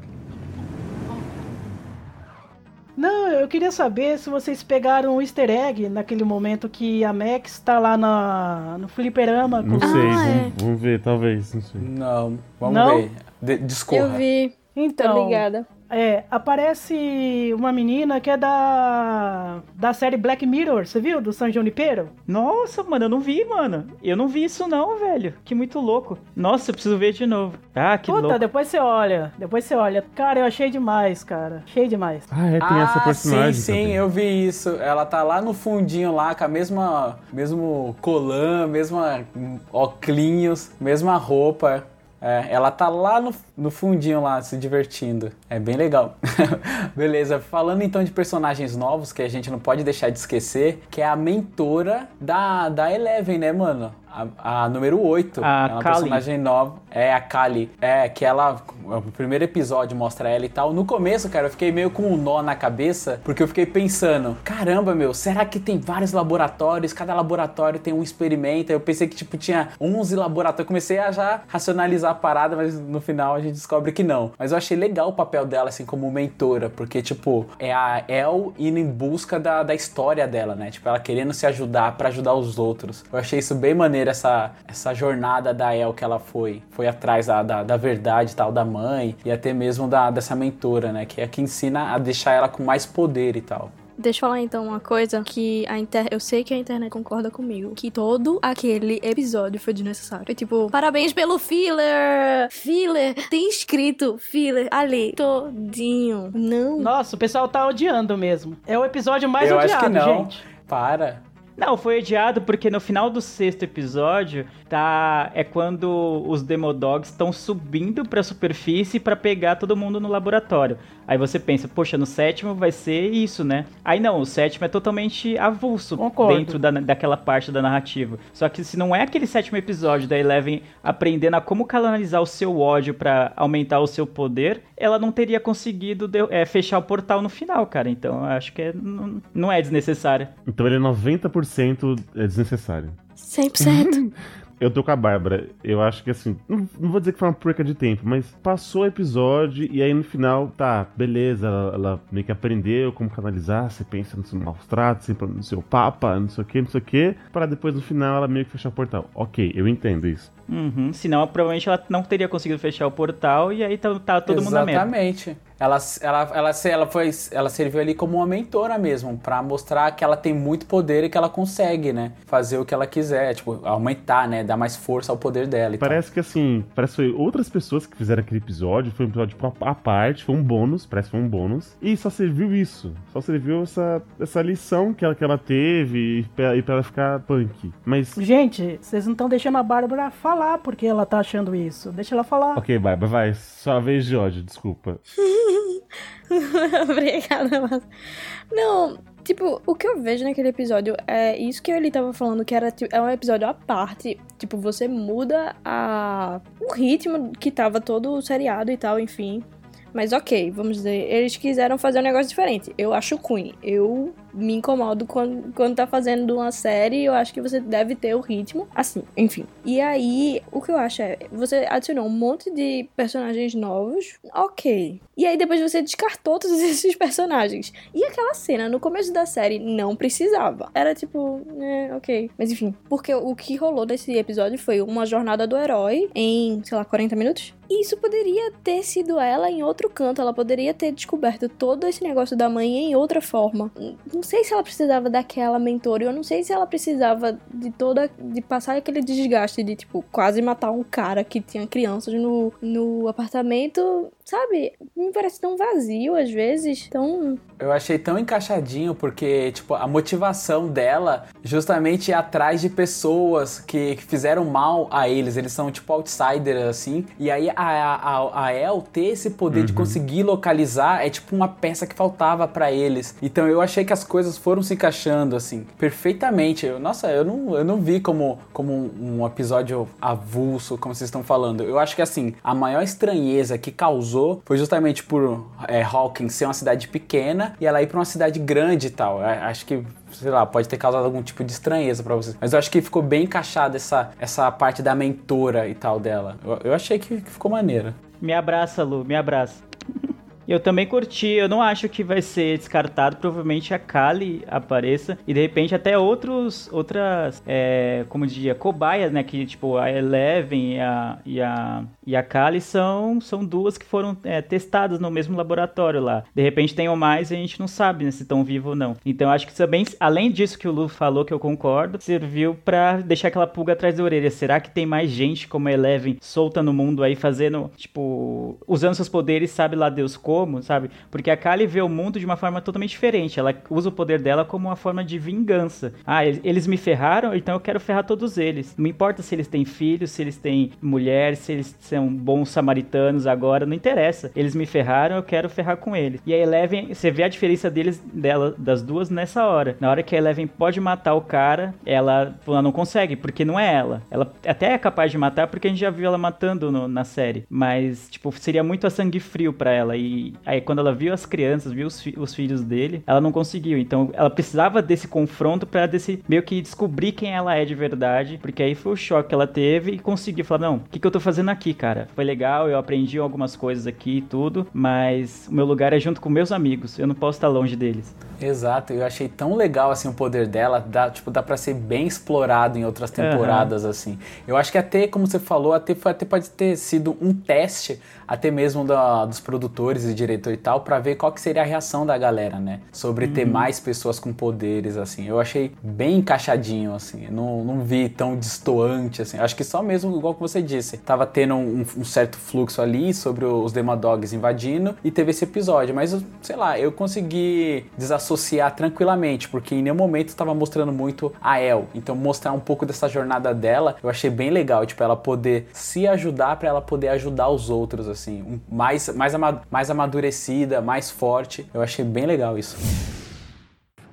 Não, eu queria saber se vocês pegaram o easter egg naquele momento que a Max tá lá na, no fliperama com Não sei, Ah, vamos, é. vamos ver, talvez, não sei. Não, vamos Não? ver. De, discorra. Eu vi, Então, tô ligada. É, aparece uma menina que é da da série Black Mirror, você viu? Do San Junipero? Nossa, mano, eu não vi, mano. Eu não vi isso não, velho. Que muito louco. Nossa, eu preciso ver de novo. Ah, que Puta, louco. depois você olha, depois você olha. Cara, eu achei demais, cara. Achei demais. Ah, é, tem essa Ah, personagem. sim, sim, também. eu vi isso. Ela tá lá no fundinho lá, com a mesma, mesmo colã, mesma oclinhos, mesma roupa. É, ela tá lá no, no fundinho lá, se divertindo. É bem legal. Beleza, falando então de personagens novos, que a gente não pode deixar de esquecer, que é a mentora da, da Eleven, né, mano? A, a número 8. A é uma Kali. personagem nova. É, a Kali. É, que ela. O primeiro episódio mostra ela e tal. No começo, cara, eu fiquei meio com um nó na cabeça, porque eu fiquei pensando: caramba, meu, será que tem vários laboratórios? Cada laboratório tem um experimento. Eu pensei que, tipo, tinha 11 laboratórios. Comecei a já racionalizar a parada, mas no final a gente descobre que não. Mas eu achei legal o papel dela, assim, como mentora, porque, tipo, é a El indo em busca da, da história dela, né? Tipo, ela querendo se ajudar pra ajudar os outros. Eu achei isso bem maneiro, essa, essa jornada da El que ela foi. Foi atrás da, da, da verdade e tal, da mãe, e até mesmo da, dessa mentora, né? Que é a que ensina a deixar ela com mais poder e tal. Deixa eu falar então uma coisa que a inter... eu sei que a internet concorda comigo, que todo aquele episódio foi desnecessário. Foi tipo, parabéns pelo filler! Filler! Tem escrito filler ali, todinho. Não. Nossa, o pessoal tá odiando mesmo. É o episódio mais eu odiado, acho que não. gente. Para. Não, foi odiado porque no final do sexto episódio tá é quando os Demodogs estão subindo pra superfície pra pegar todo mundo no laboratório. Aí você pensa, poxa, no sétimo vai ser isso, né? Aí não, o sétimo é totalmente avulso Concordo. dentro da, daquela parte da narrativa. Só que se não é aquele sétimo episódio da Eleven aprendendo a como canalizar o seu ódio pra aumentar o seu poder, ela não teria conseguido de- é, fechar o portal no final, cara. Então eu acho que é- não, não é desnecessário. Então ele é 90% é desnecessário. 100%. Eu tô com a Bárbara. Eu acho que assim, não, não vou dizer que foi uma perca de tempo, mas passou o episódio e aí no final, tá, beleza, ela, ela meio que aprendeu como canalizar, você pensa no seu maus tratos, sempre no seu papa, não sei o que, não sei o que, para depois no final ela meio que fechar o portal. Ok, eu entendo isso. Uhum, senão provavelmente ela não teria conseguido fechar o portal e aí tá, tá todo mundo na merda. Exatamente. Ela, ela, ela, se- ela, foi, ela serviu ali como uma mentora mesmo, pra mostrar que ela tem muito poder e que ela consegue, né? Fazer o que ela quiser, tipo, aumentar, né? Dar mais força ao poder dela e tal. Parece que assim, parece que foi outras pessoas que fizeram aquele episódio, foi um episódio tipo, à parte, foi um bônus, parece que foi um bônus, e só serviu isso. Só serviu essa, essa lição que ela, que ela teve e pra, e pra ela ficar punk. Mas Gente, vocês não estão deixando a Bárbara falar porque ela tá achando isso. Deixa ela falar. Ok, Bárbara, vai. Sua vez de ódio, desculpa. Obrigada, mas... Não, tipo, o que eu vejo naquele episódio é isso que ele tava falando, que era tipo, é um episódio à parte. Tipo, você muda a... o ritmo que tava todo seriado e tal, enfim. Mas ok, vamos dizer, eles quiseram fazer um negócio diferente. Eu acho Queen. Eu me incomodo quando, quando tá fazendo uma série, eu acho que você deve ter o ritmo. Assim, enfim. E aí, o que eu acho é, você adicionou um monte de personagens novos, ok. E aí depois você descartou todos esses personagens. E aquela cena no começo da série não precisava. Era tipo, é, ok. Mas enfim, porque o que rolou nesse episódio foi uma jornada do herói em, sei lá, 40 minutos. Isso poderia ter sido ela em outro canto, ela poderia ter descoberto todo esse negócio da mãe em outra forma. Não sei se ela precisava daquela mentora, eu não sei se ela precisava de toda. de passar aquele desgaste de, tipo, quase matar um cara que tinha crianças no, no apartamento, sabe? Me parece tão vazio às vezes, tão. Eu achei tão encaixadinho porque, tipo, a motivação dela justamente é atrás de pessoas que, que fizeram mal a eles. Eles são, tipo, outsiders, assim. E aí a, a, a El ter esse poder Uhum. de conseguir localizar é tipo uma peça que faltava pra eles. Então eu achei que as coisas foram se encaixando assim perfeitamente. Eu, nossa, eu não, eu não vi como, como um, episódio avulso, como vocês estão falando. Eu acho que assim, a maior estranheza que causou foi justamente por é, Hawkins ser uma cidade pequena e ela ir pra uma cidade grande e tal. Eu acho que sei lá, pode ter causado algum tipo de estranheza pra vocês. Mas eu acho que ficou bem encaixada essa, essa parte da mentora e tal dela. Eu, eu achei que, que ficou maneira. Me abraça, Lu, me abraça. Eu também curti, eu não acho que vai ser descartado, provavelmente a Kali apareça e de repente até outros, outras, é, como diria, cobaias, né, que tipo a Eleven e a, e a, e a Kali são, são duas que foram é, testadas no mesmo laboratório lá. De repente tem mais e a gente não sabe né, se estão vivos ou não. Então acho que também, além disso que o Lu falou, que eu concordo, serviu pra deixar aquela pulga atrás da orelha. Será que tem mais gente como a Eleven solta no mundo aí fazendo, tipo, usando seus poderes, sabe lá Deus como, sabe? Porque a Kali vê o mundo de uma forma totalmente diferente. Ela usa o poder dela como uma forma de vingança. Ah, eles- me ferraram, então eu quero ferrar todos eles. Não importa se eles têm filhos, se eles têm mulher, se eles são bons samaritanos agora, não interessa. Eles me ferraram, eu quero ferrar com eles. E a Eleven, você vê a diferença deles, dela, das duas nessa hora. Na hora que a Eleven pode matar o cara, ela, ela não consegue, porque não é ela. Ela até é capaz de matar, porque a gente já viu ela matando no- na série. Mas, tipo, seria muito a sangue frio pra ela. E aí, quando ela viu as crianças, viu os, fi- os filhos dele, ela não conseguiu. Então, ela precisava desse confronto pra desse, meio que descobrir quem ela é de verdade. Porque aí foi o choque que ela teve e conseguiu falar: Não, o que, que eu tô fazendo aqui, cara? Foi legal, eu aprendi algumas coisas aqui e tudo, mas o meu lugar é junto com meus amigos. Eu não posso estar longe deles. Exato, eu achei tão legal assim o poder dela, dá, tipo, dá pra ser bem explorado em outras temporadas assim. Eu acho que até, como você falou, até, até pode ter sido um teste até mesmo da- dos produtores diretor e tal, pra ver qual que seria a reação da galera, né? Sobre ter mais pessoas com poderes, assim. Eu achei bem encaixadinho, assim. Não, não vi tão destoante, assim. Acho que só mesmo, igual que você disse, tava tendo um, um certo fluxo ali sobre os Demadogs invadindo e teve esse episódio. Mas, sei lá, eu consegui desassociar tranquilamente, porque em nenhum momento estava mostrando muito a El. Então, mostrar um pouco dessa jornada dela, eu achei bem legal, tipo, ela poder se ajudar pra ela poder ajudar os outros, assim. Um- mais, mais, ama- mais amadurecida, mais forte. Eu achei bem legal isso.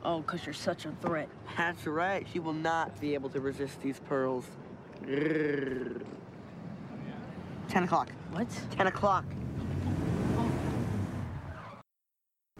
Oh, because you're such a threat. That's right. She will not be able to resist these pearls. Grrr. Ten o'clock. What? Ten o'clock.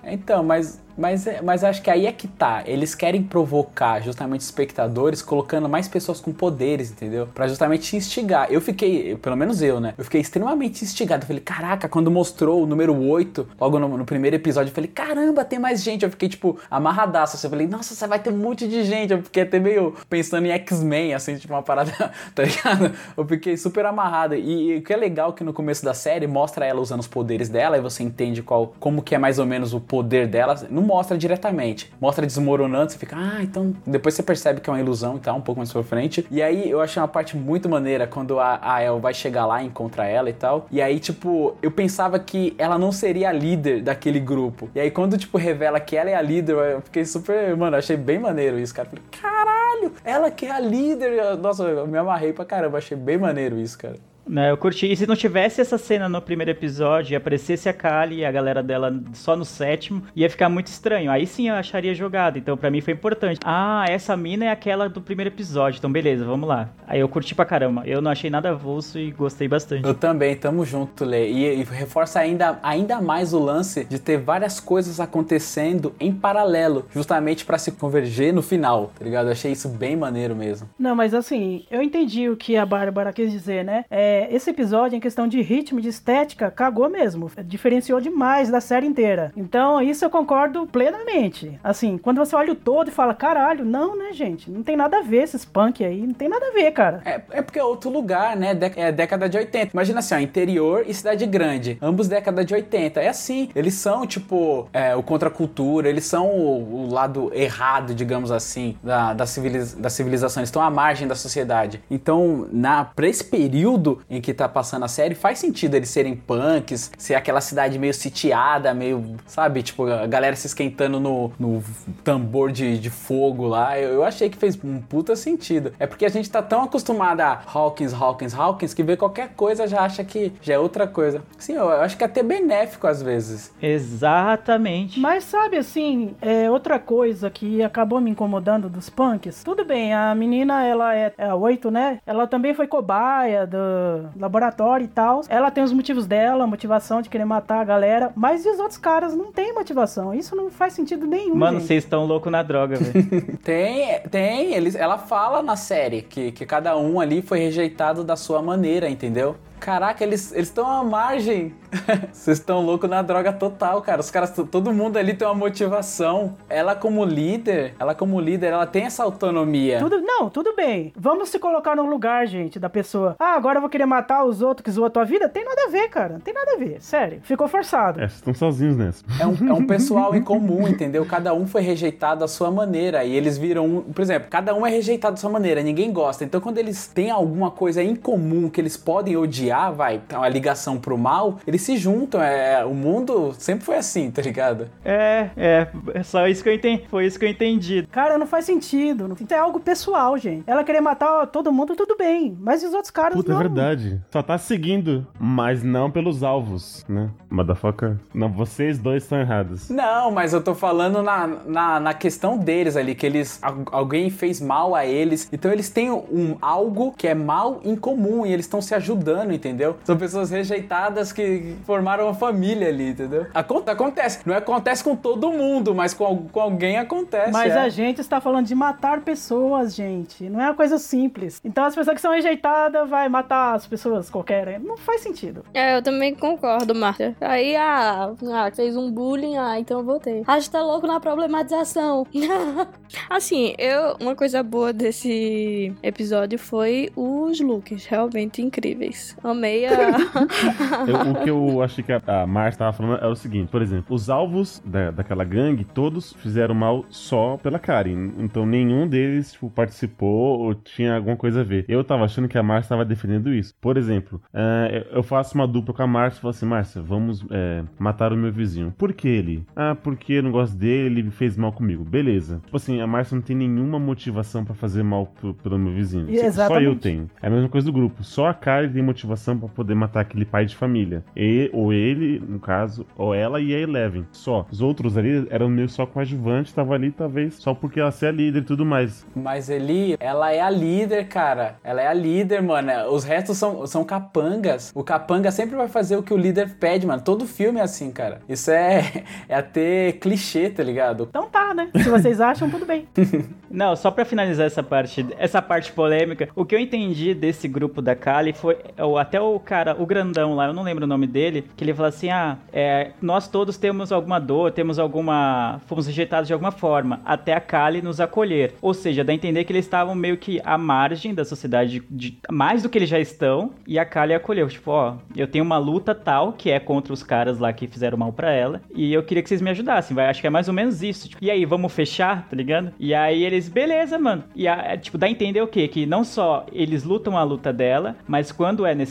Então, mas, mas, mas acho que aí é que tá. Eles querem provocar justamente espectadores, colocando mais pessoas com poderes, entendeu? Pra justamente instigar. Eu fiquei, pelo menos eu, né? Eu fiquei extremamente instigado. Eu falei, caraca, quando mostrou o número 8, logo no, no primeiro episódio, eu falei, caramba, tem mais gente. Eu fiquei, tipo, amarradaço. assim. Eu falei, nossa, você vai ter um monte de gente. Eu fiquei até meio pensando em X-Men, assim, tipo, uma parada, tá ligado? Eu fiquei super amarrado. E, e o que é legal é que no começo da série mostra ela usando os poderes dela e você entende qual, como que é mais ou menos o poder dela. Não mostra diretamente. Mostra desmoronando, você fica, ah, então. Depois você percebe que é uma ilusão e tal, um pouco mais pra frente. E aí eu achei uma parte muito maneira quando a, a El vai chegar lá e encontra ela e tal. E aí, tipo, eu pensava que ela não seria a líder daquele grupo. E aí, quando, tipo, revela que ela é a líder, eu fiquei super. Mano, achei bem maneiro isso, cara. Falei, caralho, ela que é a líder. Nossa, eu me amarrei pra caramba, achei bem maneiro isso, cara. Né, eu curti. E se não tivesse essa cena no primeiro episódio e aparecesse a Kali e a galera dela só no sétimo, ia ficar muito estranho. Aí sim eu acharia jogado. Então pra mim foi importante. Ah, essa mina é aquela do primeiro episódio. Então beleza, vamos lá. Aí eu curti pra caramba. Eu não achei nada avulso e gostei bastante. Eu também, tamo junto, Lê. E, e reforça ainda, ainda mais o lance de ter várias coisas acontecendo em paralelo, justamente pra se converger no final, tá ligado? Eu achei isso bem maneiro mesmo. Não, mas assim, eu entendi o que a Bárbara quis dizer, né? É, esse episódio, em questão de ritmo, de estética, cagou mesmo. Diferenciou demais da série inteira. Então, isso eu concordo plenamente. Assim, quando você olha o todo e fala, caralho, não, né, gente? Não tem nada a ver esses punk aí. Não tem nada a ver, cara. É, é porque é outro lugar, né? Dé- é década de 80. Imagina assim, ó, interior e cidade grande. Ambos década de 80. É assim. Eles são, tipo, é, o contracultura, eles são o, o lado errado, digamos assim, da, da, civiliz- da civilização. Eles estão à margem da sociedade. Então, na, pra esse período em que tá passando a série, faz sentido eles serem punks, ser aquela cidade meio sitiada, meio, sabe, tipo, a galera se esquentando no, no tambor de, de fogo lá. Eu, eu achei que fez um puta sentido. É porque a gente tá tão acostumado a Hawkins, Hawkins, Hawkins, que vê qualquer coisa já acha que já é outra coisa. Sim, eu, eu acho que é até benéfico às vezes. Exatamente. Mas sabe assim, é outra coisa que acabou me incomodando dos punks. Tudo bem, a menina ela é, é a 8, né? Ela também foi cobaia do laboratório e tal. Ela tem os motivos dela, a motivação de querer matar a galera. Mas e os outros caras não têm motivação? Isso não faz sentido nenhum. Mano, vocês estão loucos na droga, velho. Tem, tem, eles, ela fala na série que, que cada um ali foi rejeitado da sua maneira, entendeu? Caraca, eles estão à margem. Vocês estão loucos na droga total, cara. Os caras, todo mundo ali tem uma motivação. Ela como líder, ela como líder, ela tem essa autonomia. Tudo, não, tudo bem. Vamos se colocar no lugar, gente, da pessoa. Ah, agora eu vou querer matar os outros que zoam a tua vida? Tem nada a ver, cara. Tem nada a ver. Sério. Ficou forçado. É, vocês estão sozinhos nessa. É um, é um pessoal em comum, entendeu? Cada um foi rejeitado à sua maneira. E eles viram. um- Por exemplo, cada um é rejeitado à sua maneira, ninguém gosta. Então, quando eles têm alguma coisa em comum que eles podem odiar, vai, tem uma ligação pro mal, eles se juntam. É, o mundo sempre foi assim, tá ligado? É, é, é só isso que eu entendi. Foi isso que eu entendi. Cara, não faz sentido. Não- é algo pessoal, gente. Ela querer matar todo mundo, tudo bem. Mas e os outros caras Puta, é não. verdade. Só tá seguindo, mas não pelos alvos, né? Motherfucker. Não, vocês dois estão errados. Não, mas eu tô falando na, na, na questão deles ali, que eles. al- Alguém fez mal a eles. Então eles têm um algo que é mal em comum e eles estão se ajudando, entendeu? São pessoas rejeitadas que formaram uma família ali, entendeu? Acon- Acontece. Não acontece com todo mundo, mas com, com alguém acontece. Mas é. a gente está falando de matar pessoas, gente. Não é uma coisa simples. Então as pessoas que são rejeitadas vai matar as pessoas qualquer. Não faz sentido. É, eu também concordo, Marta. Aí, ah, ah, fez um bullying, ah, então eu voltei. A gente tá louco na problematização. assim, eu, uma coisa boa desse episódio foi os looks, realmente incríveis. Amei a. Eu- o que eu achei que a, a Mars tava falando é o seguinte, por exemplo, os alvos da, daquela gangue, todos fizeram mal só pela Karen. Então nenhum deles, tipo, participou ou tinha alguma coisa a ver. Eu tava achando que a Mars tava defendendo isso. Por exemplo, ah, eu faço uma dupla com a Márcia e falo assim, Márcia, vamos é, matar o meu vizinho. Por que ele? Ah, porque eu não gosto dele, ele fez mal comigo. Beleza. Tipo assim, a Márcia não tem nenhuma motivação pra fazer mal pro- pelo meu vizinho. E Só eu exatamente. tenho. É a mesma coisa do grupo. Só a Karen tem motivação pra poder matar aquele pai de família. E, ou ele, no caso, ou ela e a Eleven. Só. Os outros ali eram meio só coadjuvantes, tava ali talvez só porque ela ser a líder e tudo mais. Mas Eli, ela é a líder, cara. Ela é a líder, mano. Os restos são, são capangas. O capanga sempre vai fazer o que o líder pede, mano. Todo filme é assim, cara. Isso é, é até clichê, tá ligado? Então tá, né? Se vocês acham, tudo bem. Não, só pra finalizar essa parte, essa parte polêmica, o que eu entendi desse grupo da Kali foi o- até o cara, o grandão lá, eu não lembro o nome dele, que ele falou assim: ah, é, nós todos temos alguma dor, temos alguma. fomos rejeitados de alguma forma, até a Kali nos acolher. Ou seja, dá a entender que eles estavam meio que à margem da sociedade, de- mais do que eles já estão, e a Kali acolheu. Tipo, ó, eu tenho uma luta tal, que é contra os caras lá que fizeram mal pra ela, e eu queria que vocês me ajudassem, vai. Acho que é mais ou menos isso. Tipo, e aí, vamos fechar, tá ligado? E aí eles, beleza, mano. E a- é, tipo, dá a entender o quê? Que não só eles lutam a luta dela, mas quando é necessário,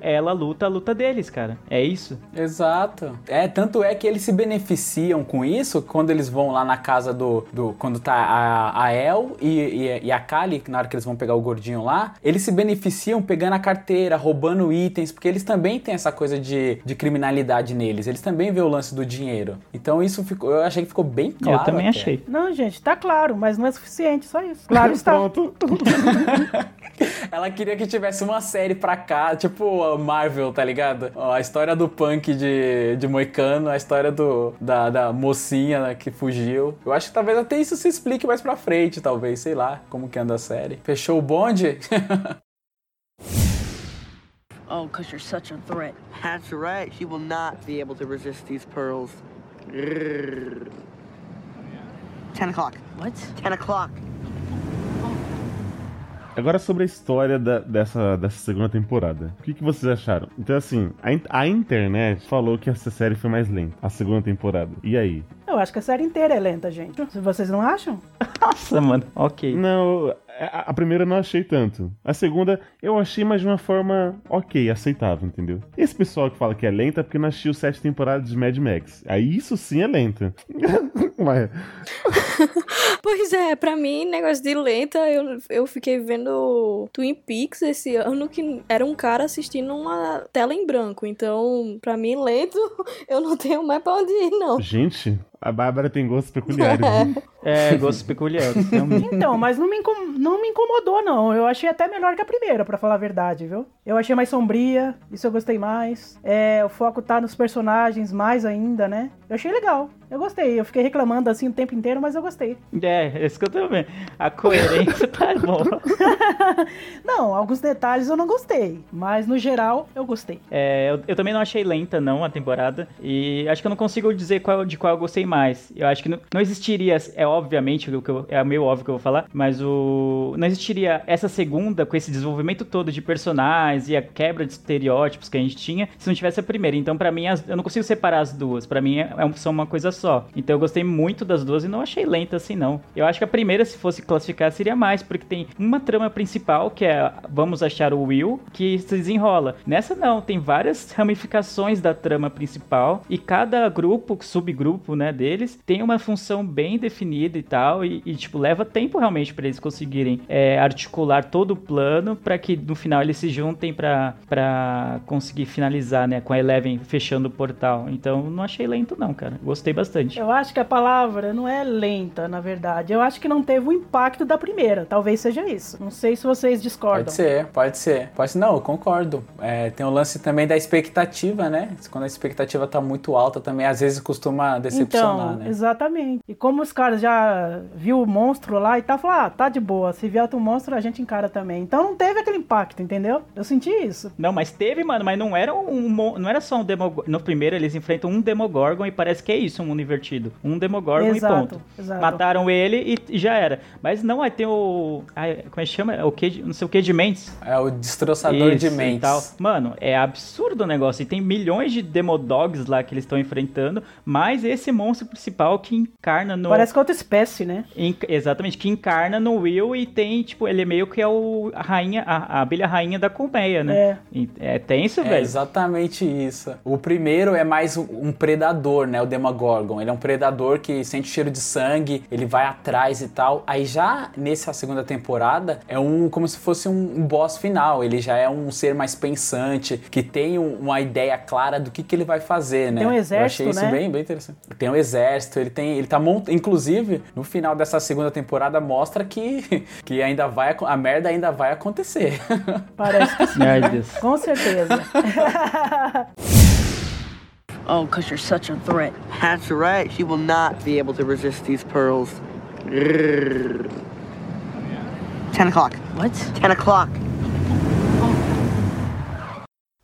ela luta a luta deles, cara. É isso. Exato. É, tanto é que eles se beneficiam com isso quando eles vão lá na casa do. do quando tá a, a El e, e, e a Kali, na hora que eles vão pegar o gordinho lá, eles se beneficiam pegando a carteira, roubando itens, porque eles também têm essa coisa de, de criminalidade neles. Eles também vê o lance do dinheiro. Então isso ficou. Eu achei que ficou bem claro. eu também até. achei. Não, gente, tá claro, mas não é suficiente, só isso. Claro está. Pronto. Ela queria que tivesse uma série pra cá, tipo a Marvel, tá ligado? A história do punk de, de Moicano, a história do, da, da mocinha né, que fugiu. Eu acho que talvez até isso se explique mais pra frente, talvez, sei lá, como que anda a série. Fechou o bonde? Oh, because you're such a threat. That's right. She will not be able to resist these pearls. Grrr. Ten o'clock. What? Ten o'clock. Agora sobre a história da- dessa, dessa segunda temporada. O que, que vocês acharam? Então, assim, a, a internet falou que essa série foi mais lenta, a segunda temporada. E aí? Eu acho que a série inteira é lenta, gente. Se vocês não acham? Nossa, mano. Ok. Não, a, primeira eu não achei tanto. A segunda eu achei, mas de uma forma ok, aceitável, entendeu? Esse pessoal que fala que é lenta é porque não assistiu sete temporadas de Mad Max. Aí isso sim é lenta. Mas, Pois é, pra mim, negócio de lenta, eu, eu fiquei vendo Twin Peaks esse ano que era um cara assistindo uma tela em branco. Então, pra mim, lento, eu não tenho mais pra onde ir, não. gente, a Bárbara tem gostos peculiares. né? É, gostos peculiares, realmente. Então, mas não me, não me incomodou, não. Eu achei até melhor que a primeira, pra falar a verdade, viu? Eu achei mais sombria, isso eu gostei mais. É, o foco tá nos personagens mais ainda, né? Eu achei legal. Eu gostei. Eu fiquei reclamando assim o tempo inteiro, mas eu gostei. É, isso que eu também. A coerência tá boa. Não, alguns detalhes eu não gostei, mas no geral eu gostei. É, eu, eu também não achei lenta, não, a temporada. E acho que eu não consigo dizer qual, de qual eu gostei mais. Eu acho que não, não existiria, é obviamente, o que eu- é meio óbvio que eu vou falar, mas o. Não existiria essa segunda com esse desenvolvimento todo de personagens e a quebra de estereótipos que a gente tinha se não tivesse a primeira. Então, pra mim, as- eu não consigo separar as duas. Pra mim, é, é são uma coisa só. Então, eu gostei muito das duas e não achei lenta assim, não. Eu acho que a primeira, se fosse classificar, seria mais, porque tem uma trama principal, que é vamos achar o Will, que se desenrola. Nessa não, tem várias ramificações da trama principal e cada grupo, subgrupo, né, deles, tem uma função bem definida e tal, e, e, tipo, leva tempo realmente pra eles conseguirem é, articular todo o plano pra que no final eles se juntem pra conseguir finalizar, né, com a Eleven fechando o portal. Então, não achei lento não, cara. Gostei bastante. Eu acho que a palavra não é lenta, na verdade. Eu acho que não teve o impacto da primeira. Talvez seja isso. Não sei se vocês discordam. Pode ser, pode ser. Pode ser. Não, eu concordo. É, tem o lance também da expectativa, né? Quando a expectativa tá muito alta também, às vezes costuma decepcionar, Então, né? exatamente. E como os caras já viu o monstro lá e tal, falaram, ah, tá de boa. Se vier outro monstro, a gente encara também. Então não teve aquele impacto, entendeu? Eu senti isso. Não, mas teve, mano, mas não era um mon- não era só um Demogorgon. No primeiro eles enfrentam um Demogorgon e parece que é isso, um mundo invertido. Um Demogorgon Exato, e ponto. exato. Mataram ele e, e já era. Mas não, aí tem o ai, como é que chama? O que, não sei o que de mentes. É o destroçador Isso de mentes. tal. Mano, é absurdo o negócio. E tem milhões de Demodogs lá que eles estão enfrentando, mas esse monstro principal que encarna no Parece que é outra espécie, né? Exatamente, que encarna no Will e tem, tipo, ele é meio que é o a rainha, a, a abelha rainha da colmeia, né? É. É tenso, É velho. exatamente isso. O primeiro é mais um, um predador, né? O Demogorgon. Ele é um predador que sente cheiro de sangue, ele vai atrás e tal. Aí já nessa segunda temporada é um como se fosse um, um boss final. Ele já é um ser mais pensante, que tem um- uma ideia clara do que, que ele vai fazer, né? Tem um Eu exército, achei isso né? bem, bem interessante. Tem um exército, ele tem, ele tá mont... inclusive no final dessa segunda temporada mostra que que ainda vai a merda ainda vai acontecer. Parece que sim. Né? Com certeza. Oh, because you're such a threat. That's right. She will not be able to resist these pearls. Ten o'clock. What? Ten o'clock.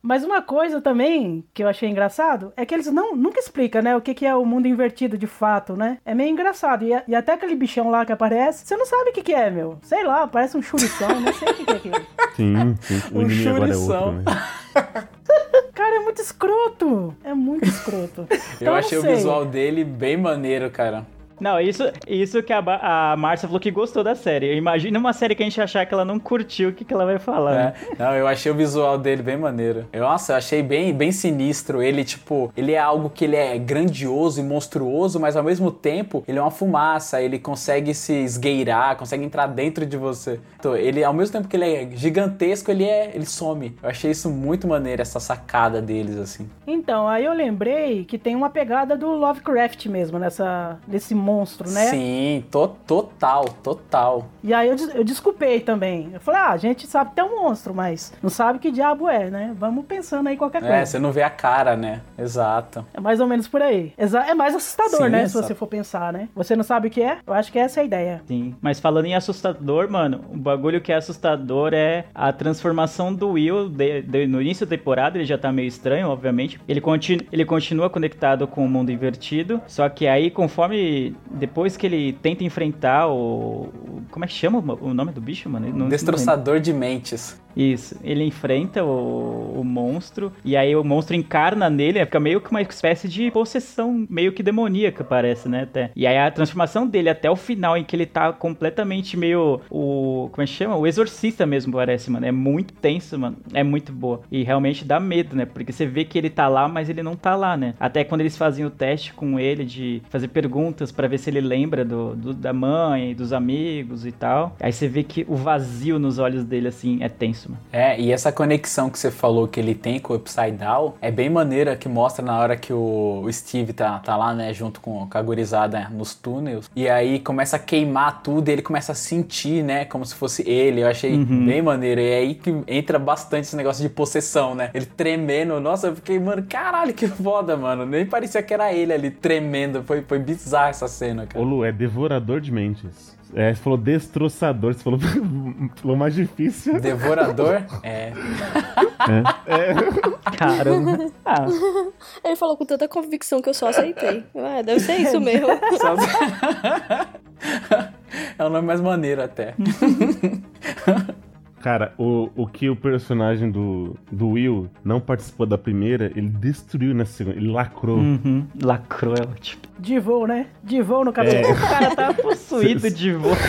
Mas uma coisa também que eu achei engraçado é que eles não, nunca explicam, né, o que, que é o mundo invertido de fato, né? É meio engraçado. E, e até aquele bichão lá que aparece, você não sabe o que, que é, meu. Sei lá, parece um churição, não sei o que, que é aquilo. Sim, sim. O Um inimigo agora é outro, né? Cara, é muito escroto. É muito escroto. Então, Eu achei o visual dele bem maneiro, cara. Não, isso, isso que a, a Márcia falou que gostou da série. Imagina uma série que a gente achar que ela não curtiu, o que, que ela vai falar. né? É, não, eu achei o visual dele bem maneiro. Eu, nossa, eu achei bem, bem sinistro. Ele, tipo, ele é algo que ele é grandioso e monstruoso, mas ao mesmo tempo ele é uma fumaça, ele consegue se esgueirar, consegue entrar dentro de você. Então, ele, ao mesmo tempo que ele é gigantesco, ele é. ele some. Eu achei isso muito maneiro, essa sacada deles, assim. Então, aí eu lembrei que tem uma pegada do Lovecraft mesmo, nessa, desse monstro, né? Sim, to, total, total. E aí eu, des- eu desculpei também. Eu falei, ah, a gente sabe que tem um monstro, mas não sabe que diabo é, né? Vamos pensando aí qualquer É, coisa. você não vê a cara, né? Exato. É mais ou menos por aí. Exa- é mais assustador, Sim, né? exato. Se você for pensar, né? Você não sabe o que é? Eu acho que essa é a ideia. Sim. Mas falando em assustador, mano, o bagulho que é assustador é a transformação do Will de- de- no início da temporada. Ele já tá meio estranho, obviamente. Ele, continu, ele continua conectado com o mundo invertido. Só que aí, conforme. Depois que ele tenta enfrentar o. Como é que chama o nome do bicho, mano? Destroçador de mentes. Isso, ele enfrenta o, o monstro e aí o monstro encarna nele, fica meio que uma espécie de possessão meio que demoníaca, parece, né, até. E aí a transformação dele até o final em que ele tá completamente meio o, como é que chama? O exorcista mesmo, parece, mano. É muito tenso, mano. É muito boa. E realmente dá medo, né? Porque você vê que ele tá lá, mas ele não tá lá, né? Até quando eles fazem o teste com ele de fazer perguntas pra ver se ele lembra do, do- da mãe, dos amigos e tal. Aí você vê que o vazio nos olhos dele assim é tenso, É, e essa conexão que você falou que ele tem com o Upside Down é bem maneira que mostra na hora que o Steve tá, tá lá, né, junto com, com a gurizada nos túneis. E aí começa a queimar tudo e ele começa a sentir, né, como se fosse ele. Eu achei bem maneiro. E é aí que entra bastante esse negócio de possessão, né? Ele tremendo. Nossa, eu fiquei, mano, caralho, que foda, mano. Nem parecia que era ele ali tremendo. Foi, foi bizarro essa cena, Ô cara. Lu, é devorador de mentes. É, você falou destroçador, você falou, falou mais difícil. Devorador? É. Caramba. Ah, Ele falou com tanta convicção que eu só aceitei. Ah, deve ser isso mesmo. Só- é o nome mais maneiro até. Cara, o, o que o personagem do, do Will não participou da primeira, ele destruiu na segunda, ele lacrou. uhum. Lacrou é ótimo. De voo, né? De voo no cabelo. É. O cara tá possuído de voo.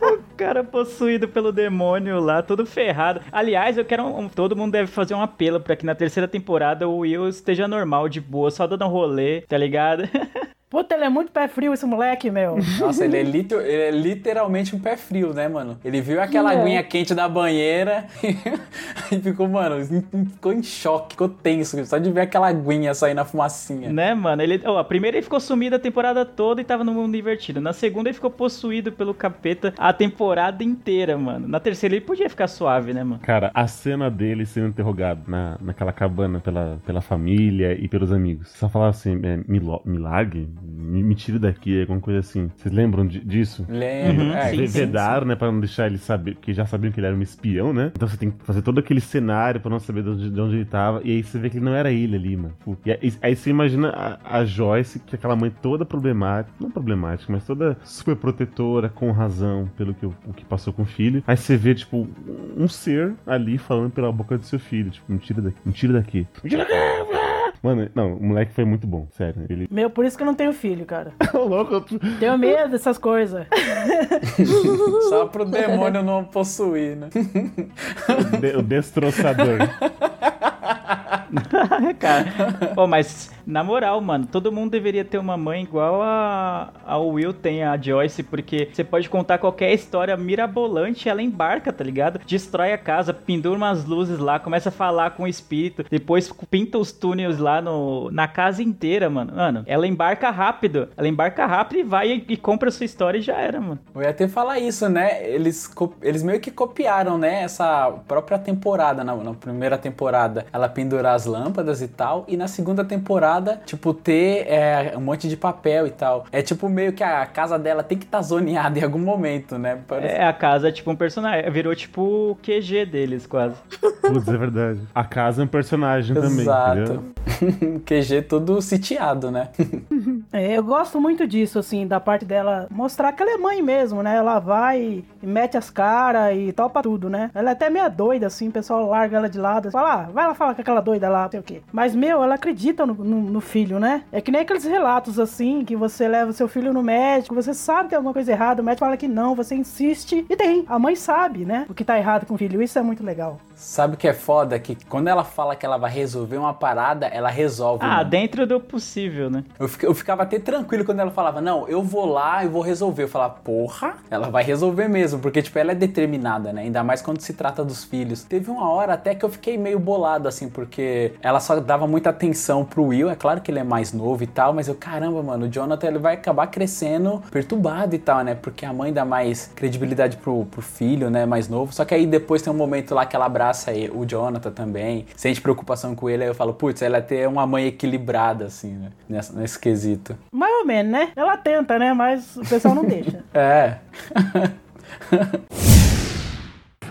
O cara possuído pelo demônio lá, todo ferrado. Aliás, eu quero. um- todo mundo deve fazer um apelo pra que na terceira temporada o Will esteja normal, de boa, só dando um rolê, tá ligado? Puta, ele é muito pé frio esse moleque, meu. Nossa, ele é, lito- ele é literalmente um pé frio, né, mano? Ele viu aquela É. aguinha quente da banheira e ficou, mano, ficou em choque, ficou tenso, só de ver aquela aguinha sair na fumacinha. né, mano? Ele, ó, a primeira ele ficou sumido a temporada toda e tava no mundo invertido. Na segunda ele ficou possuído pelo capeta a temporada inteira, mano. Na terceira ele podia ficar suave, né, mano? Cara, a cena dele sendo interrogado na, naquela cabana pela, pela família e pelos amigos. Só falava assim, é, milo- milagre? Me, me tire daqui, alguma coisa assim. Vocês lembram de- disso? Lembro, Uhum, é, Vedaram, né, pra não deixar ele saber, porque já sabiam que ele era um espião, né? Então você tem que fazer todo aquele cenário pra não saber de onde, de onde ele tava. E aí você vê que ele não era ele ali, mano. E aí, aí você imagina a, a Joyce, que é aquela mãe toda problemática, não problemática, mas toda super protetora, com razão, pelo que, o que passou com o filho. Aí você vê, tipo, um ser ali falando pela boca do seu filho, tipo, me tira daqui, me tira daqui. Me tira daqui! Mano, não, o moleque foi muito bom, sério. Ele. Meu, por isso que eu não tenho filho, cara. Louco, eu- Tenho medo dessas coisas. só pro demônio não possuir, né? o, de- o destroçador. cara. Pô, mas na moral, mano, todo mundo deveria ter uma mãe igual a, a Will tem a Joyce, porque você pode contar qualquer história mirabolante, ela embarca, tá ligado? Destrói a casa, pendura umas luzes lá, começa a falar com o espírito, depois pinta os túneis lá no, na casa inteira, mano. Mano, ela embarca rápido, ela embarca rápido e vai e, e compra a sua história e já era, mano. Eu ia até falar isso, né? Eles, eles meio que copiaram, né? Essa própria temporada, na, na primeira temporada, ela pendurar as lâmpadas e tal, e na segunda temporada, tipo, ter é, um monte de papel e tal. É tipo meio que a casa dela tem que estar zoneada em algum momento, né? Parece- É, a casa é tipo um personagem, virou tipo o QG deles quase. Putz, é verdade. A casa é um personagem também, Exato. QG todo sitiado, né? É, eu gosto muito disso, assim, da parte dela mostrar que ela é mãe mesmo, né? Ela vai e, mete as caras e topa tudo, né? Ela é até meio doida, assim, o pessoal larga ela de lado, fala, ah, vai lá falar com aquela doida lá, não sei o quê. Mas, meu, ela acredita no, no, no filho, né? É que nem aqueles relatos, assim, que você leva seu filho no médico, você sabe que tem alguma coisa errada, o médico fala que não, você insiste e tem. A mãe sabe, né? O que tá errado com o filho. Isso é muito legal. Sabe o que é foda? Que quando ela fala que ela vai resolver uma parada, ela resolve. Ah, mano. dentro do possível, né? Eu, eu ficava até tranquilo quando ela falava, não, eu vou lá e vou resolver. Eu falava, porra, ela vai resolver mesmo, porque, tipo, ela é determinada, né? Ainda mais quando se trata dos filhos. Teve uma hora até que eu fiquei meio bolado, assim, porque ela só dava muita atenção pro Will. É claro que ele é mais novo e tal, mas eu, caramba, mano, o Jonathan ele vai acabar crescendo perturbado e tal, né? Porque a mãe dá mais credibilidade pro, pro filho, né? Mais novo. Só que aí depois tem um momento lá que ela abraça ele- o Jonathan também, sente preocupação com ele. Aí eu falo, putz, ela é ter uma mãe equilibrada, assim, né? Nessa, nesse quesito. Mais ou menos, né? Ela tenta, né? Mas o pessoal não deixa. É.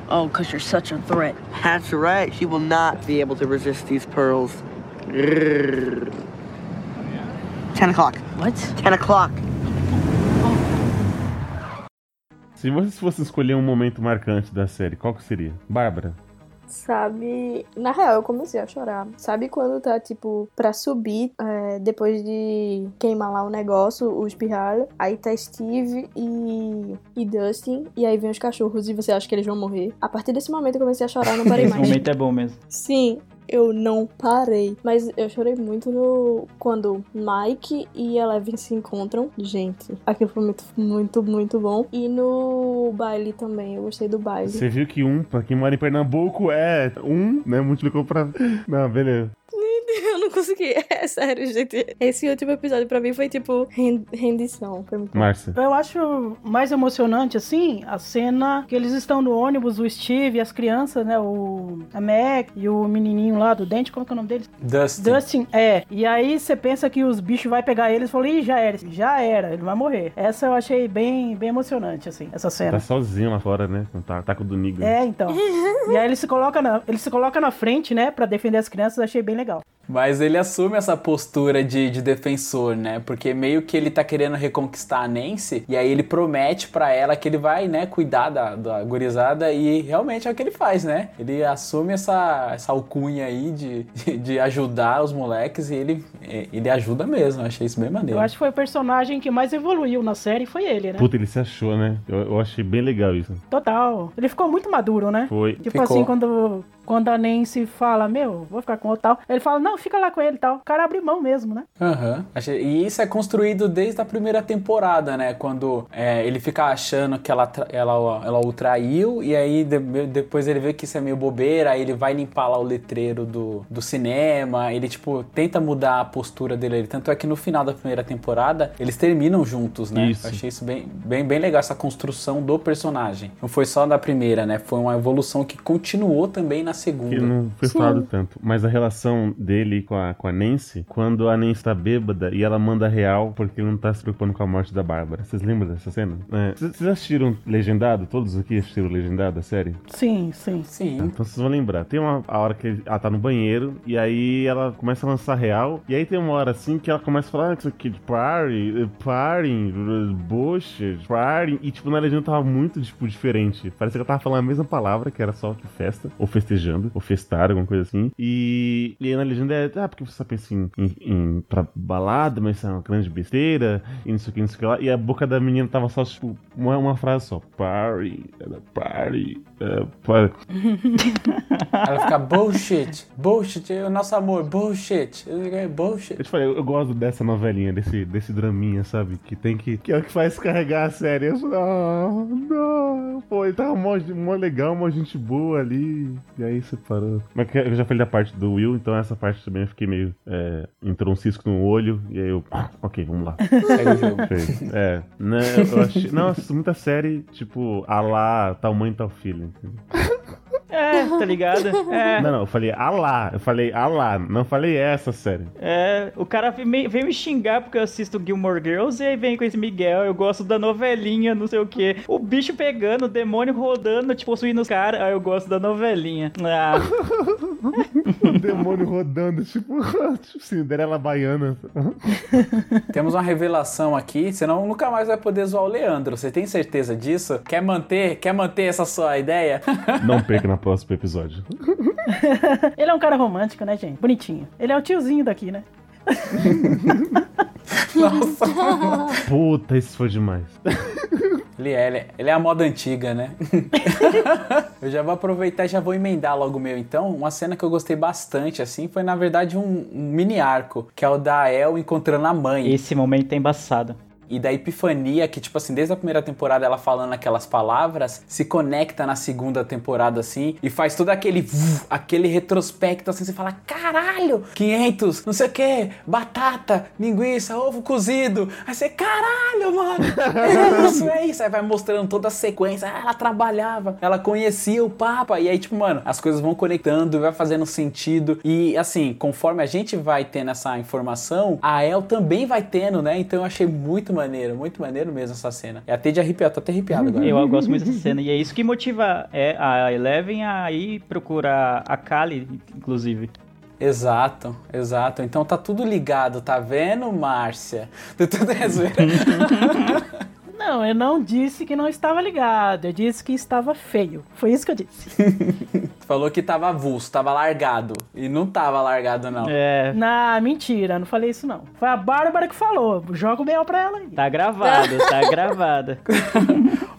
Oh, because you're such a threat. That's right. She will not be able to resist these pearls. Ten o'clock. What? Ten o'clock. Se você fosse escolher um momento marcante da série, qual que seria? Bárbara. Sabe, na real eu comecei a chorar. Sabe quando tá tipo pra subir é, depois de queimar lá o negócio, o espirralho, aí tá Steve e, e Dustin, e aí vem os cachorros e você acha que eles vão morrer. A partir desse momento eu comecei a chorar não parei Esse mais. momento é bom mesmo. Sim, eu não parei. Mas eu chorei muito no quando Mike e Eleven se encontram. Gente, aquilo foi muito, muito, muito bom. E no baile também, eu gostei do baile. Você viu que um, pra quem mora em Pernambuco, é um, né? Multiplicou pra. Não, beleza. Eu não consegui. É sério, gente. Esse último episódio pra mim foi tipo ren- rendição. Foi muito. Márcia. Eu acho mais emocionante, assim, a cena que eles estão no ônibus, o Steve e as crianças, né? O a Mac e o menininho lá do dente, como é que é o nome deles? Dustin. Dustin, é. E aí você pensa que os bichos vai pegar eles e falou, ih, já era, já era, ele vai morrer. Essa eu achei bem, bem emocionante, assim, essa Tá cena. sozinho lá fora, né? Com o taco, taco do Nigga. É, então. e aí ele se coloca na, ele se coloca na frente, né, Pra defender as crianças, achei bem legal. Mas ele assume essa postura de, de defensor, né? Porque meio que ele tá querendo reconquistar a Nancy, e aí ele promete pra ela que ele vai, né, cuidar da, da gurizada, e realmente é o que ele faz, né? Ele assume essa, essa alcunha aí de, de, de ajudar os moleques, e ele, ele ajuda mesmo. Eu achei isso bem maneiro. Eu acho que foi o personagem que mais evoluiu na série, foi ele, né? Puta, ele se achou, né? Eu, eu achei bem legal isso. Total. Ele ficou muito maduro, né? Foi. Tipo Ficou. assim, quando, quando a Nancy fala, meu, vou ficar com o tal, ele fala, não, fica lá com ele e tal. O cara abre mão mesmo, né? Aham. Achei- E isso é construído desde a primeira temporada, né? Quando é, ele fica achando que ela, ela, ela o traiu, e aí de- depois ele vê que isso é meio bobeira, aí ele vai limpar lá o letreiro do, do cinema, ele, tipo, tenta mudar a postura dele. Tanto é que no final da primeira temporada, eles terminam juntos, né? Isso. Eu achei isso bem, bem, bem legal, essa construção do personagem. Não foi só da primeira, né? Foi uma evolução que continuou também na segunda. Que não foi Sim. falado tanto. Mas a relação dele com a, com a Nancy, quando a Nancy tá bêbada e ela manda real porque ele não tá se preocupando com a morte da Bárbara. Vocês lembram dessa cena? É. Vocês vocês assistiram Legendado? Todos aqui assistiram Legendado, a série? Sim, sim. Sim. Então vocês vão lembrar. Tem uma a hora que ela tá no banheiro e aí ela começa a lançar real. E aí tem uma hora assim que ela começa a falar "Ah, isso aqui de party, party, bullshit, party. E tipo, na legenda tava muito tipo, diferente. Parecia que ela tava falando a mesma palavra, que era só que festa, ou festejando, ou festar, alguma coisa assim. E, e aí na legenda é, ah, porque você só pensa em, em, em pra balada, mas isso é uma grande besteira, e não sei o que, não sei o que lá. E a boca da menina tava só, tipo, uma, uma frase só. Party, era party, party. Ela fica bullshit, bullshit, o nosso amor, bullshit, bullshit. Eu te falei, eu, eu gosto dessa novelinha, desse, desse draminha, sabe? Que tem que. Que é o que faz carregar a série. Eu, não, não. Pô, ele tava mó, mó legal, mó gente boa ali. E aí separou. Mas eu já falei da parte do Will, então essa parte também eu fiquei meio. É, entrou um cisco no olho. E aí eu. ah, ok, vamos lá. É, né? Eu achei. Não, eu assisto muita série, tipo, a lá, tal mãe, tal filho. Entendeu? É, tá ligado? É. Não, não, eu falei a lá. Eu falei a lá, não falei essa série. É, o cara vem me, vem me xingar porque eu assisto Gilmore Girls e aí vem com esse Miguel, eu gosto da novelinha, não sei o que. O bicho pegando, o demônio rodando, tipo, possuindo os caras, aí eu gosto da novelinha. Ah, um demônio rodando, tipo, tipo Cinderela baiana. Temos uma revelação aqui, senão nunca mais vai poder zoar o Leandro. Você tem certeza disso? Quer manter? Quer manter essa sua ideia? Não perca no próximo episódio. Ele é um cara romântico, né, gente? Bonitinho. Ele é o tiozinho daqui, né? Nossa. Puta, isso foi demais. Ele é, ele é, ele é a moda antiga, né? eu já vou aproveitar e já vou emendar logo o meu então. Uma cena que eu gostei bastante, assim, foi na verdade um, um mini arco, que é o da El encontrando a mãe. Esse momento é embaçado. E da epifania, que, tipo assim, desde a primeira temporada ela falando aquelas palavras, se conecta na segunda temporada, assim, e faz todo aquele aquele retrospecto, assim, você fala, caralho, 500, não sei o que, batata, linguiça, ovo cozido. Aí você, caralho, mano, é isso, é isso. Aí vai mostrando toda a sequência, ela trabalhava, ela conhecia o Papa, e aí, tipo, mano, as coisas vão conectando, vai fazendo sentido. E, assim, conforme a gente vai tendo essa informação, a El também vai tendo, né? Então eu achei muito maneiro, muito maneiro mesmo essa cena. É até de arrepiar, tô até arrepiado agora. Eu gosto muito dessa cena. E é isso que motiva é, a Eleven a ir procurar a Kali, inclusive. Exato, exato. Então tá tudo ligado, tá vendo, Márcia? Tudo é zoeira. Não, eu não disse que não estava ligado. Eu disse que estava feio. Foi isso que eu disse. Falou que tava avulso, tava largado. E não tava largado, não. É. Não, mentira, não falei isso não. Foi a Bárbara que falou. Joga o mel pra ela aí. Tá gravado, tá gravado.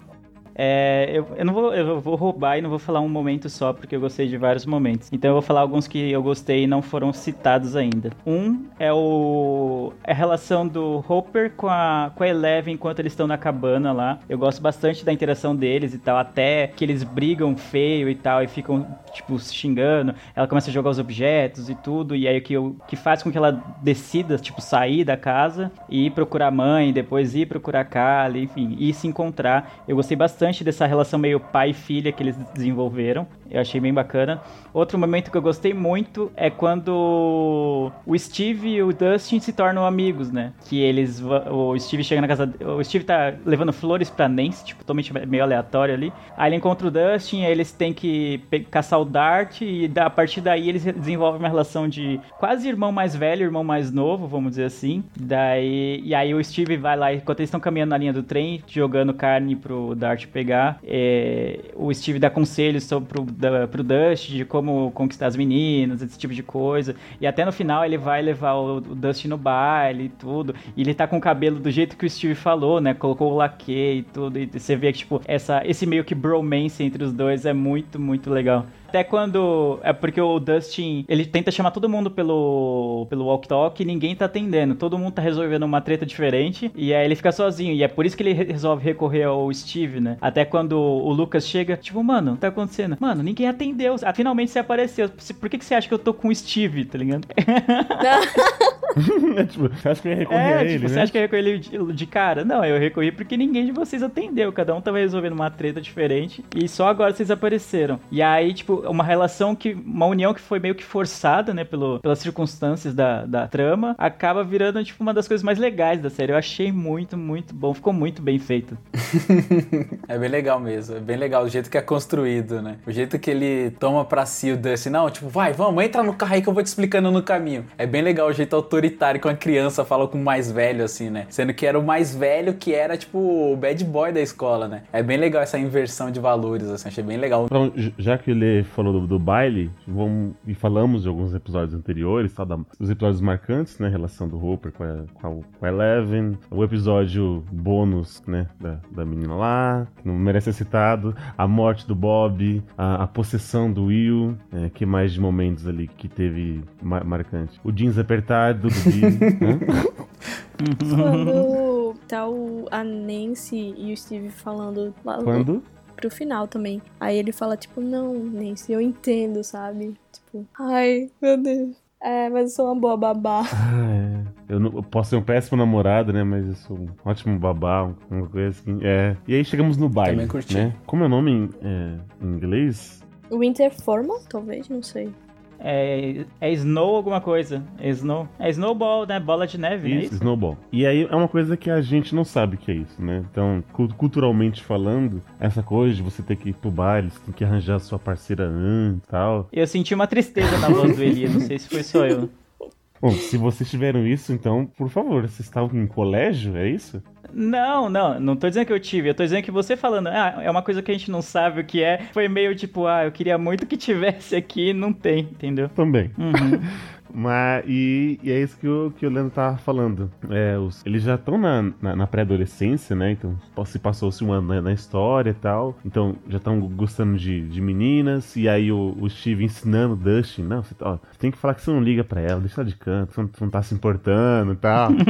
É, eu, eu, não vou, eu vou roubar e não vou falar um momento só, porque eu gostei de vários momentos. Então eu vou falar alguns que eu gostei e não foram citados ainda. Um é o é a relação do Hopper com a, com a Eleven enquanto eles estão na cabana lá. Eu gosto bastante da interação deles e tal, até que eles brigam feio e tal, e ficam, tipo, xingando. Ela começa a jogar os objetos e tudo, e aí o que, que faz com que ela decida, tipo, sair da casa e ir procurar a mãe, depois ir procurar a Kali, enfim, e se encontrar. Eu gostei bastante dessa relação meio pai e filha que eles desenvolveram. Eu achei bem bacana. Outro momento que eu gostei muito é quando o Steve e o Dustin se tornam amigos, né? Que eles. O Steve chega na casa. O Steve tá levando flores pra Nancy, tipo, totalmente meio aleatório ali. Aí ele encontra o Dustin, aí eles têm que caçar o Dart, e a partir daí eles desenvolvem uma relação de quase irmão mais velho, irmão mais novo, vamos dizer assim. Daí. E aí o Steve vai lá, enquanto eles estão caminhando na linha do trem, jogando carne pro Dart pegar, é, o Steve dá conselhos sobre pro da, pro Dust, de como conquistar as meninas, esse tipo de coisa. E até no final ele vai levar o, o Dust no baile e tudo. E ele tá com o cabelo do jeito que o Steve falou, né? Colocou o laque e tudo. E você vê que, tipo, essa, esse meio que bromance entre os dois é muito, muito legal. Até quando. É porque o Dustin. Ele tenta chamar todo mundo pelo. pelo walk talk e ninguém tá atendendo. Todo mundo tá resolvendo uma treta diferente. E aí ele fica sozinho. E é por isso que ele resolve recorrer ao Steve, né? Até quando o Lucas chega, tipo, mano, tá acontecendo? Mano, ninguém atendeu. Ah, finalmente você apareceu. Por que, que você acha que eu tô com o Steve, tá ligado? é, tipo, você acha que eu ia recorrer é, a tipo, ele? Você né? acha que eu ia recorrer ele de, de cara? Não, eu recorri porque ninguém de vocês atendeu. Cada um tava resolvendo uma treta diferente. E só agora vocês apareceram. E aí, tipo, uma relação que. Uma união que foi meio que forçada, né? Pelo, pelas circunstâncias da, da trama, acaba virando, tipo, uma das coisas mais legais da série. Eu achei muito, muito bom. Ficou muito bem feito. é bem legal mesmo. É bem legal o jeito que é construído, né? O jeito que ele toma pra si o Dustin. Não, tipo, vai, vamos, entra no carro aí que eu vou te explicando no caminho. É bem legal o jeito autoritário que uma criança fala com o mais velho, assim, né? Sendo que era o mais velho que era, tipo, o bad boy da escola, né? É bem legal essa inversão de valores, assim. Achei bem legal. Então, já que ele falou do, do baile, vamos, e falamos de alguns episódios anteriores, tá, da, dos episódios marcantes, né? Relação do Hopper com a, com a, com a Eleven, o episódio bônus, né? Da, da menina lá, que não merece ser citado, a morte do Bob, a, a possessão do Will, é, que mais de momentos ali que teve mar, marcante. O jeans apertado do Billy, né? Quando tá o, a Nancy e o Steve falando Quando? Pro final também. Aí ele fala, tipo, não, Nancy, eu entendo, sabe? Tipo, ai, meu Deus. É, mas eu sou uma boa babá. Ah, é. Eu, não, eu posso ser um péssimo namorado, né? Mas eu sou um ótimo babá, uma coisa assim. É. E aí chegamos no baile. Também curti. Né? Como é o nome em, é, em inglês? Winter Formal, talvez, não sei. É, é Snow alguma coisa. É Snow. É Snowball, né? Bola de neve, não é Isso, isso? Snowball. E aí é uma coisa que a gente não sabe que é isso, né? Então, cu- culturalmente falando, essa coisa de você ter que ir pro baile, você tem que arranjar a sua parceira antes e tal. Eu senti uma tristeza na voz do Eli, não sei se foi só eu. Bom, se vocês tiveram isso, então, por favor, vocês estavam em colégio, é isso? Não, não, não tô dizendo que eu tive, eu tô dizendo que você falando, ah, é uma coisa que a gente não sabe o que é, foi meio tipo, ah, eu queria muito que tivesse aqui, não tem, entendeu? Também. Uhum. Mas, e, e é isso que o, que o Leandro tava falando. É, os, eles já estão na, na, na pré-adolescência, né? Então, se passou-se um ano na, na história e tal. Então, já estão gostando de, de meninas. E aí, o, o Steve ensinando o Dustin: Não, você, ó, você tem que falar que você não liga pra ela, deixa ela de canto, você não, você não tá se importando e tal.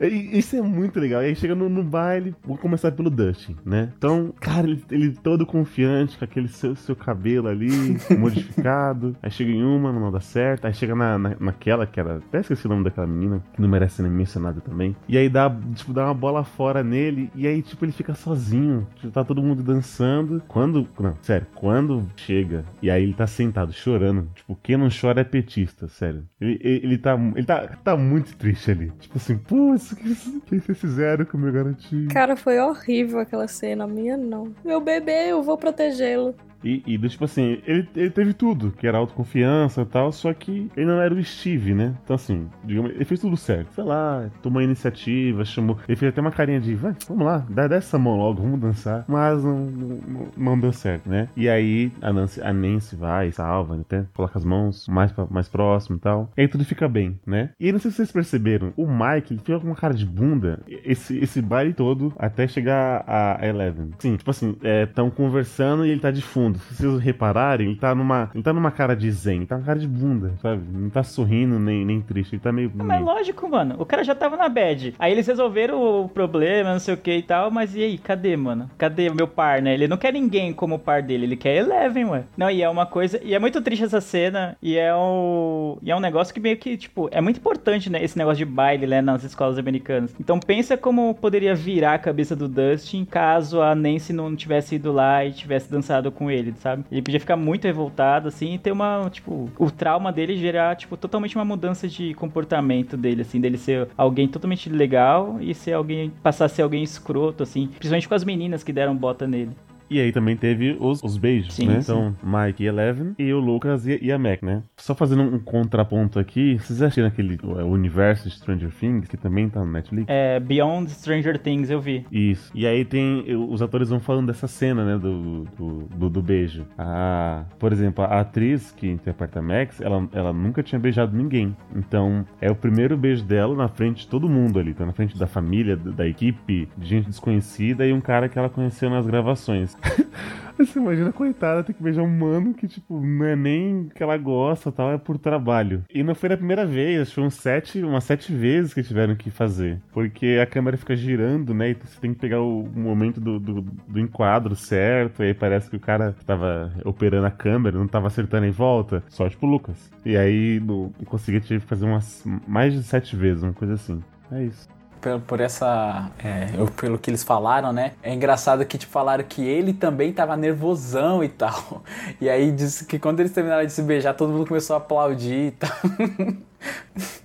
E Isso é muito legal. E aí chega no, no baile, vou começar pelo Dustin, né? Então, cara, ele, ele todo confiante, com aquele seu, seu cabelo ali, modificado. Aí chega em uma, não dá certo. Aí chega na, na- naquela, que era. Até esqueci o nome daquela menina, que não merece ser mencionada também. E aí dá, tipo, dá uma bola fora nele. E aí, tipo, ele fica sozinho. Tipo, tá todo mundo dançando. Quando. Não, sério, quando chega e aí ele tá sentado chorando. Tipo, quem não chora é petista, sério. Ele, ele, ele tá, ele tá, tá muito triste ali. Tipo assim, putz, o que, que vocês fizeram com o meu garotinho? Cara, foi horrível aquela cena. A minha não. Meu bebê, eu vou protegê-lo. E, e tipo assim, ele, ele teve tudo, que era autoconfiança e tal, só que ele não era o Steve, né? Então assim, digamos, ele fez tudo certo. Foi lá, tomou iniciativa, chamou. Ele fez até uma carinha de, vai, vamos lá, dá, dá essa mão logo, vamos dançar. Mas não, não, não deu certo, né? E aí a Nancy, a Nancy vai, salva, até coloca as mãos mais, mais próximo e tal. E aí tudo fica bem, né? E não sei se vocês perceberam, o Mike, ele fica com uma cara de bunda esse, esse baile todo até chegar a, Eleven. Sim, tipo assim, estão conversando e ele tá de fundo. Se vocês repararem, ele tá numa. Ele tá numa cara de zen, ele tá numa cara de bunda, sabe? Não tá sorrindo nem, nem triste, ele tá meio. Não, mas lógico, mano. O cara já tava na bad. Aí eles resolveram o problema, não sei o que e tal, mas e aí, cadê, mano? Cadê o meu par, né? Ele não quer ninguém como par dele, ele quer Eleven, ué. Não, e é uma coisa. E é muito triste essa cena. E é um. E é um negócio que meio que, tipo, é muito importante, né? Esse negócio de baile, né? Nas escolas americanas. Então pensa como poderia virar a cabeça do Dustin caso a Nancy não tivesse ido lá e tivesse dançado com ele, sabe? Ele podia ficar muito revoltado, assim, e ter uma, tipo, o trauma dele gerar, tipo, totalmente uma mudança de comportamento dele, assim, dele ser alguém totalmente legal e ser alguém, passar a ser alguém escroto, assim, principalmente com as meninas que deram bota nele. E aí também teve os, os beijos, Sim, né? sim. Então, Mike e Eleven, e o Lucas e, e a Mac, né? Só fazendo um contraponto aqui, vocês acharam aquele o, o universo de Stranger Things, que também tá no Netflix? É, Beyond Stranger Things, eu vi. Isso. E aí tem. Os atores vão falando dessa cena, né? Do, do, do, do beijo. A, por exemplo, a atriz que interpreta a Max, ela, ela nunca tinha beijado ninguém. Então, é o primeiro beijo dela na frente de todo mundo ali. Tá na frente da família, da equipe, de gente desconhecida e um cara que ela conheceu nas gravações. Você imagina, coitada, ter que beijar um mano que, tipo, não é nem que ela gosta tal, é por trabalho. E não foi a primeira vez, acho que foram sete, umas sete vezes que tiveram que fazer. Porque a câmera fica girando, né? E você tem que pegar o momento do, do, do enquadro certo. E aí parece que o cara que tava operando a câmera não tava acertando em volta. Só, tipo, o Lucas. E aí não não que fazer umas mais de sete vezes, uma coisa assim. É isso. Pelo, por essa. é, eu- pelo que eles falaram, né? É engraçado que, tipo, falaram que ele também tava nervosão e tal. E aí disse que quando eles terminaram de se beijar, todo mundo começou a aplaudir e tal.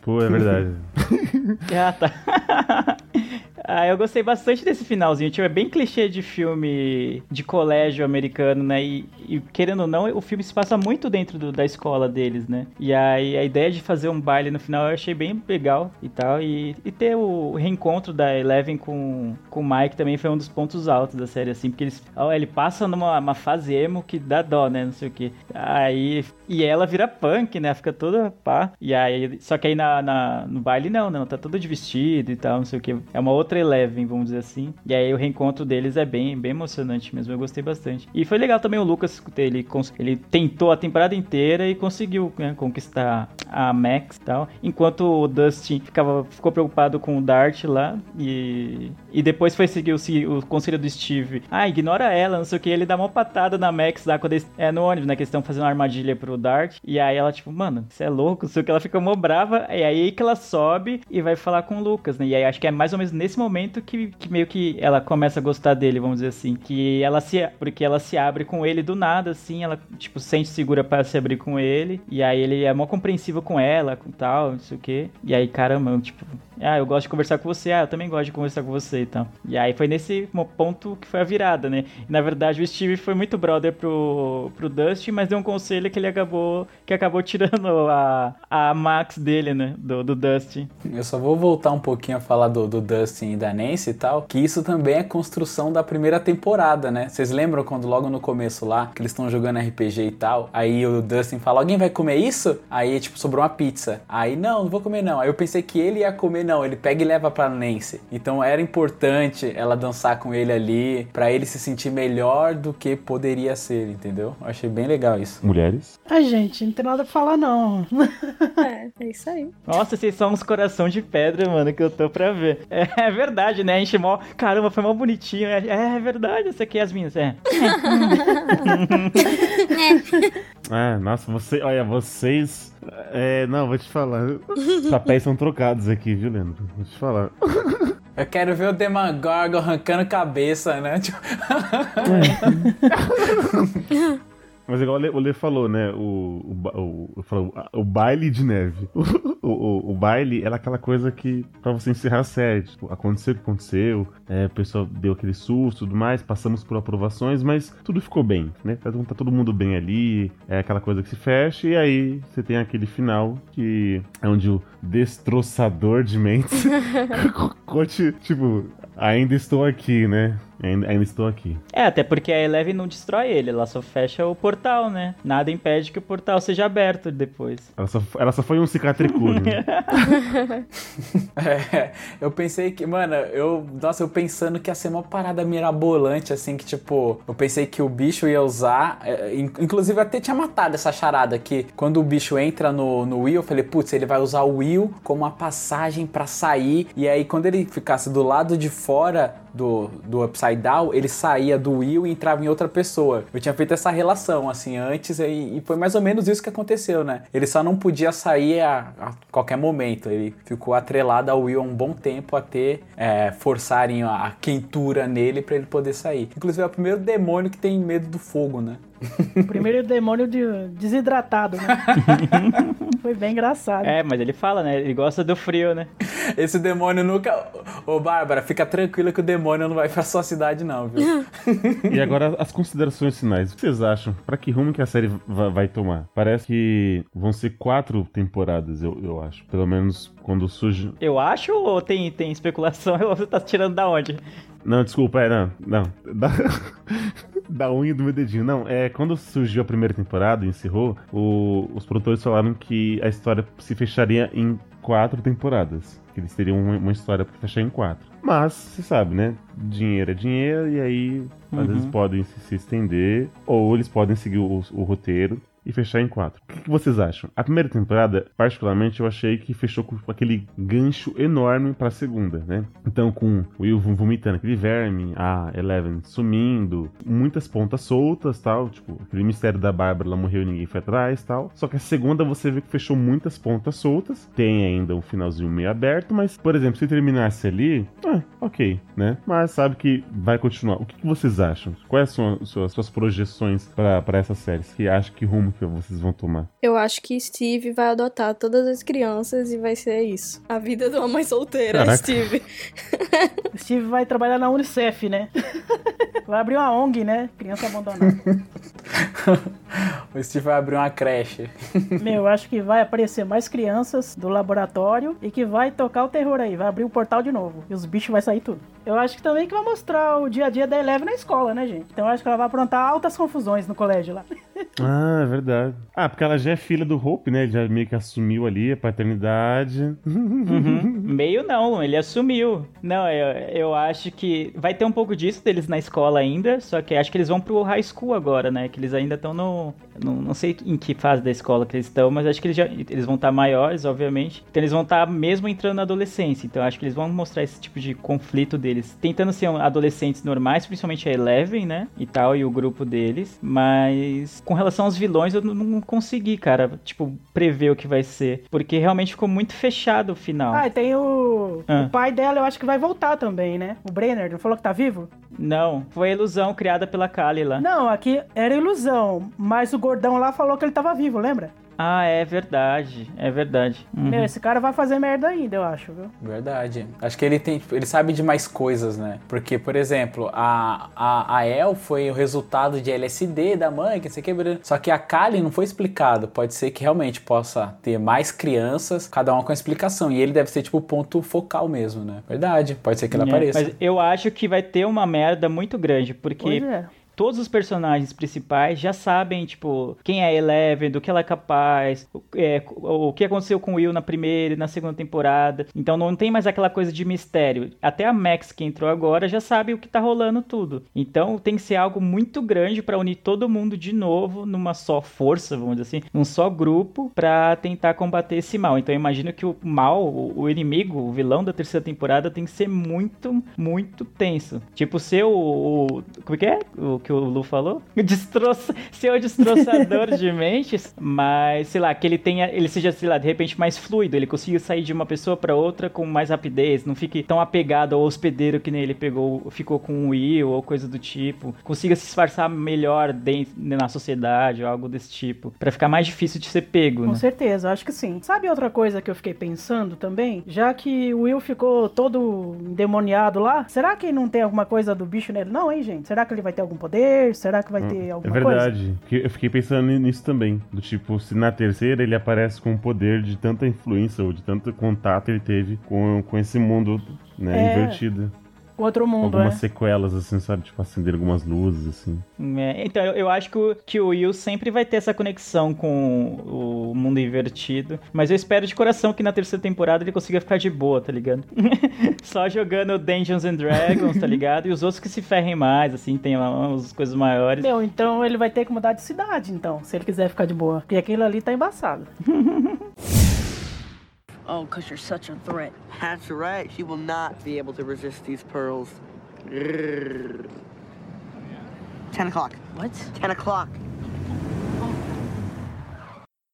Pô, é verdade. Ah, tá. ah, eu gostei bastante desse finalzinho. Tipo, é bem clichê de filme de colégio americano, né? E, e, querendo ou não, o filme se passa muito dentro do- da escola deles, né? E aí a ideia de fazer um baile no final eu achei bem legal e tal. E, e ter o reencontro da Eleven com, com o Mike também foi um dos pontos altos da série, assim. Porque eles, ó, ele passa numa uma fase emo que dá dó, né? Não sei o que. Aí. E ela vira punk, né? Fica toda pá. E aí. Só que aí na, na- no baile não? Ela tá toda de vestido e tal, não sei o que. É uma outra Eleven, vamos dizer assim. E aí o reencontro deles é bem, bem emocionante mesmo. Eu gostei bastante. E foi legal também o Lucas, ele, ele tentou a temporada inteira e conseguiu né, conquistar a Max e tal. Enquanto o Dustin ficava, ficou preocupado com o Dart lá. E e depois foi seguir o, o conselho do Steve. Ah, ignora ela, não sei o que. Ele dá uma patada na Max lá quando eles, é no ônibus, né? Que eles estão fazendo uma armadilha pro Dart. E aí ela, tipo, mano, você é louco, não sei o que. Ela fica mó brava. E aí que ela sobe e vai falar com o Lucas, né? E aí acho que é mais ou menos nesse momento que, que meio que ela começa a gostar dele, vamos dizer assim. Que ela se. Porque ela se abre com ele do nada, assim. Ela, tipo, sente segura para se abrir com ele. E aí ele é mó compreensivo com ela, com tal, não sei o que. E aí, caramba, tipo, ah, eu gosto de conversar com você, ah, eu também gosto de conversar com você e então. tal. E aí foi nesse ponto que foi a virada, né? E, na verdade, o Steve foi muito brother pro, pro Dusty, mas deu um conselho que ele acabou que acabou tirando a, a Max dele, né? Do, do Dusty. Eu só vou voltar um pouquinho a falar do, do Dustin da Nancy e tal, que isso também é construção da primeira temporada, né? Vocês lembram quando logo no começo lá, que eles estão jogando RPG e tal, aí o Dustin fala, alguém vai comer isso? Aí, tipo, sobrou uma pizza. Aí, não, não vou comer não. Aí eu pensei que ele ia comer não, ele pega e leva pra Nancy. Então era importante ela dançar com ele ali, para ele se sentir melhor do que poderia ser, entendeu? Eu achei bem legal isso. Mulheres? Ai, gente, não tem nada pra falar, não. É, é isso aí. Nossa, vocês são uns coração de pedra, mano, que eu tô pra ver. É, é verdade, né? A gente mó. Caramba, foi mó bonitinho. É, é verdade, isso aqui, as minhas. É. É, nossa, você, olha, vocês. É, não, vou te falar. Os papéis são trocados aqui, viu, Leandro? Vou te falar. Eu quero ver o Demagorgon arrancando cabeça, né? Tipo... Mas igual o Lê, falou, né? O, o, o, o, baile de neve. O, o, baile era aquela coisa que, pra você encerrar a série, tipo, aconteceu o que aconteceu, é, o pessoal deu aquele susto tudo mais, passamos por aprovações, mas tudo ficou bem, né? Tá, tá todo mundo bem ali, é aquela coisa que se fecha, e aí você tem aquele final que é onde o destroçador de mentes tipo, ainda estou aqui, né? Ainda, ainda, estou aqui. É, até porque a Eleven não destrói ele, ela só fecha o portal, né? Nada impede que o portal seja aberto depois. Ela só, ela só foi um cicatricure. né? é, eu pensei que, mano, eu. Nossa, eu pensando que ia ser uma parada mirabolante, assim, que tipo, eu pensei que o bicho ia usar. É, inclusive, até tinha matado essa charada que quando o bicho entra no, no Will, eu falei, putz, ele vai usar o Will como uma passagem para sair. E aí, quando ele ficasse do lado de fora do, do Upside Down, ele saía do Will e entrava em outra pessoa. Eu tinha feito essa relação, assim, antes, e, e foi mais ou menos isso que aconteceu, né? Ele só não podia sair a, a qualquer momento. Ele ficou atrelado ao Will há um bom tempo até é, forçarem a, a quentura nele para ele poder sair. Inclusive, é o primeiro demônio que tem medo do fogo, né? O primeiro demônio de, desidratado, né? Foi bem engraçado. É, mas ele fala, né? Ele gosta do frio, né? Esse demônio nunca. Ô, Bárbara, fica tranquila que o demônio não vai pra sua cidade, não, viu? e agora as considerações finais. O que vocês acham? Pra que rumo que a série vai tomar? Parece que vão ser quatro temporadas, eu, eu acho. Pelo menos quando surge. Eu acho ou tem, tem especulação? Ou você tá tirando da onde? Não, desculpa, é, não, não. Da, unha do meu dedinho. Não, é, quando surgiu a primeira temporada encerrou, o, os produtores falaram que a história se fecharia em quatro temporadas. Que eles teriam uma, uma história pra fechar em quatro. Mas, você sabe, né? Dinheiro é dinheiro, e aí às vezes uhum. podem se, se, estender, ou eles podem seguir o, o roteiro e fechar em quatro. O que vocês acham? A primeira temporada, particularmente, eu achei que fechou com aquele gancho enorme pra segunda, né? Então, com o Will vomitando aquele verme, a Eleven sumindo, muitas pontas soltas, tal, tipo, aquele mistério da Bárbara, ela morreu e ninguém foi atrás, tal. Só que a segunda você vê que fechou muitas pontas soltas, tem ainda um finalzinho meio aberto, mas, por exemplo, se terminasse ali, ah, ok, né? Mas sabe que vai continuar. O que, vocês acham? Quais são as suas, suas projeções para essa série? Que acha que rumo que vocês vão tomar? Eu acho que Steve vai adotar todas as crianças e vai ser isso. A vida de uma mãe solteira, Caraca. Steve. Steve vai trabalhar na Unicef, né? Vai abrir uma ONG, né? Criança abandonada. o Steve vai abrir uma creche. Meu, eu acho que vai aparecer mais crianças do laboratório e que vai tocar o terror aí. Vai abrir o portal de novo. E os bichos vai sair tudo. Eu acho que também que vai mostrar o dia a dia da Eleven na escola, né, gente? Então eu acho que ela vai aprontar altas confusões no colégio lá. Ah, é verdade. Ah, porque ela já é filha do Hope, né? Ele já meio que assumiu ali a paternidade. Uhum. Meio não, ele assumiu. Não, eu, eu acho que vai ter um pouco disso deles na escola ainda, só que acho que eles vão pro high school agora, né? Que eles ainda estão no, Não, não sei em que fase da escola que eles estão, mas acho que eles, já, eles vão estar maiores, obviamente. Então eles vão estar mesmo entrando na adolescência. Então acho que eles vão mostrar esse tipo de conflito deles. Tentando ser adolescentes normais, principalmente a Eleven, né? E tal, e o grupo deles. Mas com relação aos vilões, eu não consegui, cara, tipo, prever o que vai ser. Porque realmente ficou muito fechado o final. Ah, e tem o. Ah. O pai dela, eu acho que vai voltar também, né? O Brenner, não falou que tá vivo? Não, foi a ilusão criada pela Kali lá. Não, aqui era ilusão, mas o gordão lá falou que ele tava vivo, lembra? Ah, é verdade. É verdade. Uhum. Meu, esse cara vai fazer merda ainda, eu acho, viu? Verdade. Acho que ele tem. Ele sabe de mais coisas, né? Porque, por exemplo, a, a, a El foi o resultado de LSD da mãe, que sei que. Só que a Kali não foi explicado. Pode ser que realmente possa ter mais crianças, cada uma com explicação. E ele deve ser, tipo, o ponto focal mesmo, né? Verdade. Pode ser que ele é, apareça. Mas eu acho que vai ter uma merda muito grande, porque todos os personagens principais já sabem, tipo, quem é Eleven, do que ela é capaz, é, o que aconteceu com Will na primeira e na segunda temporada. Então não tem mais aquela coisa de mistério. Até a Max que entrou agora já sabe o que tá rolando tudo. Então tem que ser algo muito grande para unir todo mundo de novo numa só força, vamos dizer assim, num só grupo para tentar combater esse mal. Então eu imagino que o mal, o, o inimigo, o vilão da terceira temporada tem que ser muito, muito tenso. Tipo, ser o, o como é que é? O que o Lu falou. Destroça, ser o destroçador de mentes, mas sei lá, que ele tenha, ele seja, sei lá, de repente mais fluido, ele consiga sair de uma pessoa para outra com mais rapidez, não fique tão apegado ao hospedeiro que nem ele pegou, ficou com o Will ou coisa do tipo, consiga se disfarçar melhor dentro, na sociedade ou algo desse tipo, para ficar mais difícil de ser pego, Com né? certeza, acho que sim. Sabe outra coisa que eu fiquei pensando também? Já que o Will ficou todo endemoniado lá, será que não tem alguma coisa do bicho nele? Não, hein, gente? Será que ele vai ter algum poder? Será que vai ter é alguma coisa? É verdade. Coisa? Eu fiquei pensando nisso também. Do tipo, se na terceira ele aparece com o poder de tanta influência ou de tanto contato ele teve com, com esse mundo né, é. invertido outro mundo, Algumas é. sequelas, assim, sabe? Tipo, acender algumas luzes, assim. É, então, eu, eu acho que o, que o Will sempre vai ter essa conexão com o mundo invertido. Mas eu espero de coração que na terceira temporada ele consiga ficar de boa, tá ligado? Só jogando Dungeons and Dragons, tá ligado? E os outros que se ferrem mais, assim, tem umas coisas maiores. Meu, então ele vai ter que mudar de cidade, então, se ele quiser ficar de boa. Porque aquilo ali tá embaçado. Oh, because you're such a threat. That's right. She will not be able to resist these pearls. Ten o'clock. What? Ten o'clock.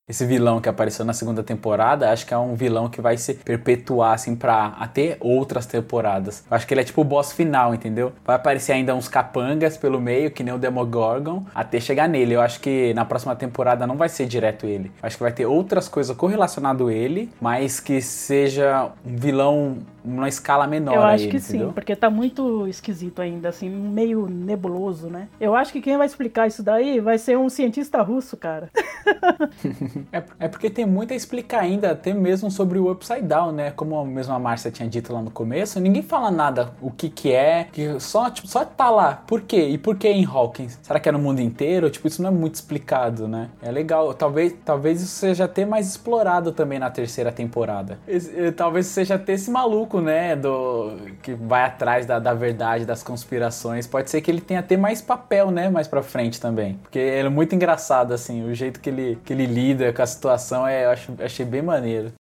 Esse vilão que apareceu na segunda temporada, acho que é um vilão que vai se perpetuar, assim, pra até outras temporadas. Eu acho que ele é tipo o boss final, entendeu? Vai aparecer ainda uns capangas pelo meio, que nem o Demogorgon, até chegar nele. Eu acho que na próxima temporada não vai ser direto ele. Eu acho que vai ter outras coisas correlacionado a ele, mas que seja um vilão numa escala menor. Eu acho ele, que entendeu? sim, porque tá muito esquisito ainda, assim, meio nebuloso, né? Eu acho que quem vai explicar isso daí vai ser um cientista russo, cara. é, é, porque tem muito a explicar ainda, até mesmo sobre o Upside Down, né? Como mesmo a Márcia tinha dito lá no começo, ninguém fala nada o que que é, que só, tipo, só tá lá. Por quê? E por que em Hawkins? Será que é no mundo inteiro? Tipo, isso não é muito explicado, né? É legal. Talvez, talvez isso seja até mais explorado também na terceira temporada. Esse, talvez seja até esse maluco, né? Do, que vai atrás da, da verdade, das conspirações. Pode ser que ele tenha até mais papel, né? Mais pra frente também. Porque ele é muito engraçado, assim, o jeito que ele, que ele lida com a situação, é, eu acho, achei bem maneiro.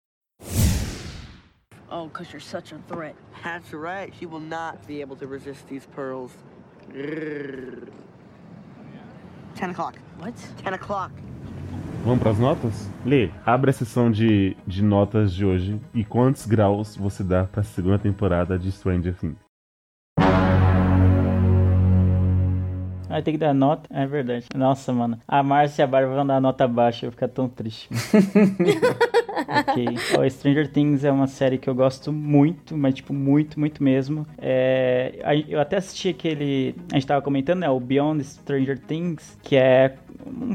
Oh, because you're such a threat. That's right. She will not be able to resist these pearls. Grrr. Ten o'clock. What? Ten o'clock. Vamos para as notas? Lê, abre a sessão de, de notas de hoje e quantos graus você dá para a segunda temporada de Stranger Things? Ah, tem que dar nota? É verdade. Nossa, mano. A Márcia e a Bárbara vão dar nota baixa, eu vou ficar tão triste. ok. Oh, Stranger Things é uma série que eu gosto muito, mas tipo, muito, muito mesmo. É, eu até assisti aquele. A gente tava comentando, né? O Beyond Stranger Things, que é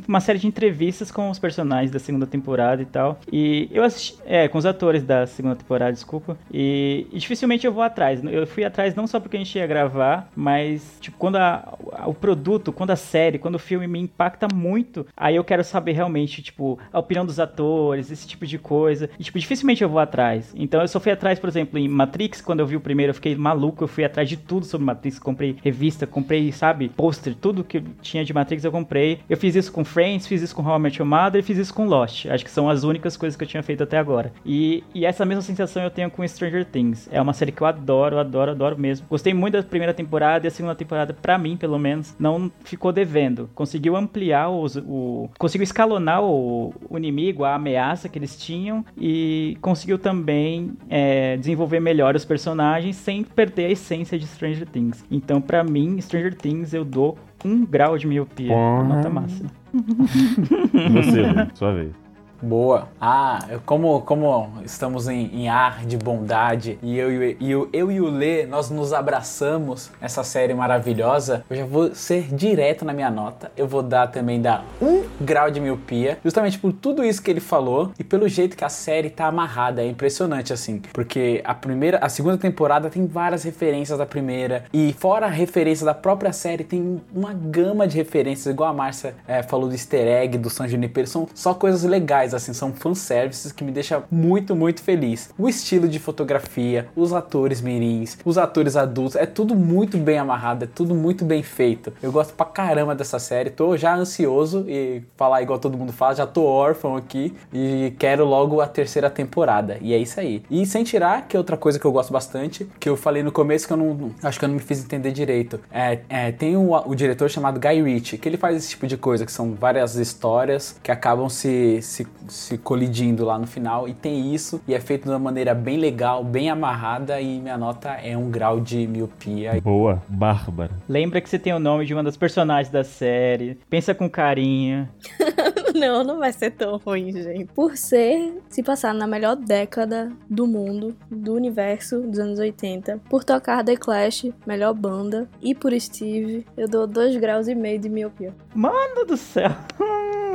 uma série de entrevistas com os personagens da segunda temporada e tal. E eu assisti. É, com os atores da segunda temporada, desculpa. E, e dificilmente eu vou atrás. Eu fui atrás não só porque a gente ia gravar, mas, tipo, quando a, o produto, quando a série, quando o filme me impacta muito, aí eu quero saber realmente, tipo, a opinião dos atores, esse tipo de coisa. E, tipo, dificilmente eu vou atrás. Então eu só fui atrás, por exemplo, em Matrix, quando eu vi o primeiro, eu fiquei maluco. Eu fui atrás de tudo sobre Matrix. Comprei revista, comprei, sabe, pôster, tudo que tinha de Matrix eu comprei. Eu fiz isso com Friends, fiz isso com How I Met Your Mother e fiz isso com Lost. Acho que são as únicas coisas que eu tinha feito até agora. E, e essa mesma sensação eu tenho com Stranger Things. É uma série que eu adoro, adoro, adoro mesmo. Gostei muito da primeira temporada e a segunda temporada, pra mim, pelo menos, não ficou devendo. Conseguiu ampliar os, o. Conseguiu escalonar o, o inimigo, a ameaça que eles tinham e conseguiu também é, desenvolver melhor os personagens sem perder a essência de Stranger Things. Então, pra mim, Stranger Things eu dou um grau de miopia. Porra. Nota máxima. Você, sua vez. Boa. Ah, como, como estamos em, em ar de bondade e eu, e o- eu e o Lê, nós nos abraçamos nessa série maravilhosa, eu já vou ser direto na minha nota. Eu vou dar também dar um grau de miopia, justamente por tudo isso que ele falou e pelo jeito que a série tá amarrada. É impressionante, assim. Porque a primeira, a segunda temporada tem várias referências da primeira e fora a referência da própria série, tem uma gama de referências, igual a Márcia eh, falou do easter egg, do San Junipero, são só coisas legais, assim, são fanservices que me deixa muito, muito feliz. O estilo de fotografia, os atores mirins, os atores adultos, é tudo muito bem amarrado, é tudo muito bem feito. Eu gosto pra caramba dessa série, tô já ansioso e falar igual todo mundo fala, já tô órfão aqui e quero logo a terceira temporada. E é isso aí. E sem tirar, que é outra coisa que eu gosto bastante, que eu falei no começo que eu não. Acho que eu não me fiz entender direito. É, é, tem o, o diretor chamado Guy Ritchie, que ele faz esse tipo de coisa, que são várias histórias que acabam se, se, se colidindo lá no final. E tem isso, e é feito de uma maneira bem legal, bem amarrada, e minha nota é um grau de miopia. Boa, Bárbara. Lembra que você tem o nome de uma das personagens da série. Pensa com carinho. Não, não vai ser tão ruim, gente. Por ser se passar na melhor década do mundo, do universo dos anos 80, por tocar The Clash, melhor banda, e por Steve, eu dou 2 graus e meio de miopia. Mano do céu.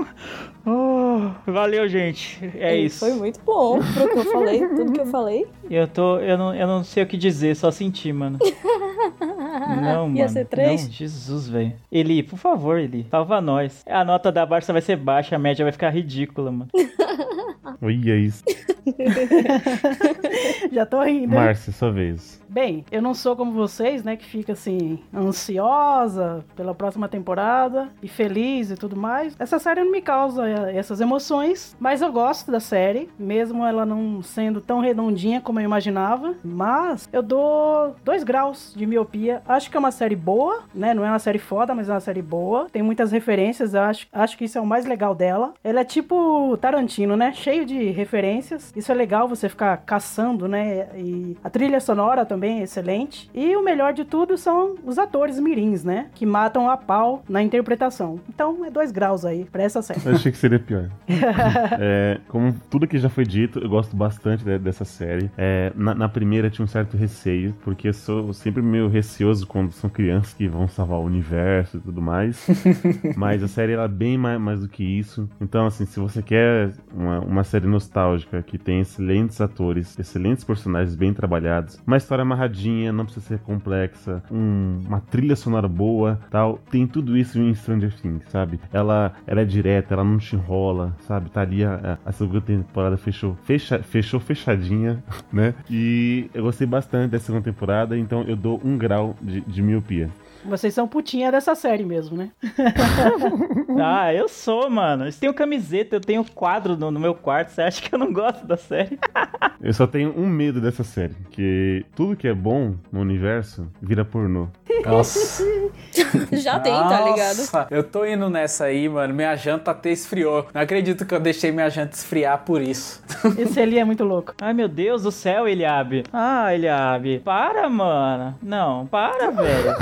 Oh, valeu, gente. É E isso. Foi muito bom pro que eu falei, tudo que eu falei. Eu tô. Eu não, eu não sei o que dizer, só senti, mano. Não, Ia mano. ser três? Não, Jesus, velho. Eli, por favor, Eli, salva nós. A nota da Barça vai ser baixa, a média vai ficar ridícula, mano. Olha isso. Já tô rindo. hein? Márcia, sua vez. Bem, eu não sou como vocês, né, que fica assim, ansiosa pela próxima temporada e feliz e tudo mais. Essa série não me causa eh, essas emoções, mas eu gosto da série, mesmo ela não sendo tão redondinha como eu imaginava. Mas eu dou dois graus de miopia. Acho que é uma série boa, né? Não é uma série foda, mas é uma série boa. Tem muitas referências, acho, acho que isso é o mais legal dela. Ela é tipo Tarantino, né? Cheio de referências. Isso é legal você ficar caçando, né? E a trilha sonora também é excelente. E o melhor de tudo são os atores mirins, né? Que matam a pau na interpretação. Então é dois graus aí pra essa série. Eu achei que seria pior. É, como tudo que já foi dito, eu gosto bastante de- dessa série. É, na, na primeira tinha um certo receio, porque eu sou sempre meio receoso quando são crianças que vão salvar o universo e tudo mais. Mas a série ela é bem mais, mais do que isso. Então, assim, se você quer uma, uma série nostálgica que tem excelentes atores, excelentes personagens bem trabalhados, uma história amarradinha, não precisa ser complexa, um- uma trilha sonora boa, tal, tem tudo isso em Stranger Things, sabe? Ela, ela é direta, ela não te enrola, sabe? Tá ali a, a segunda temporada fechou, fecha, fechou fechadinha, né? E eu gostei bastante da segunda temporada, então eu dou um grau de, de miopia. Vocês são putinha dessa série mesmo, né? Ah, eu sou, mano. Eu tenho camiseta, eu tenho quadro no, no meu quarto. Você acha que eu não gosto da série? Eu só tenho um medo dessa série, que tudo que é bom no universo vira pornô. Nossa. Já tem, tá ligado? Nossa, Eu tô indo nessa aí, mano. Minha janta até esfriou. Não acredito que eu deixei minha janta esfriar por isso. Esse ali é muito louco. Ai, meu Deus do céu, Eliabe. Ah, Eliabe. Para, mano. Não, para, velho.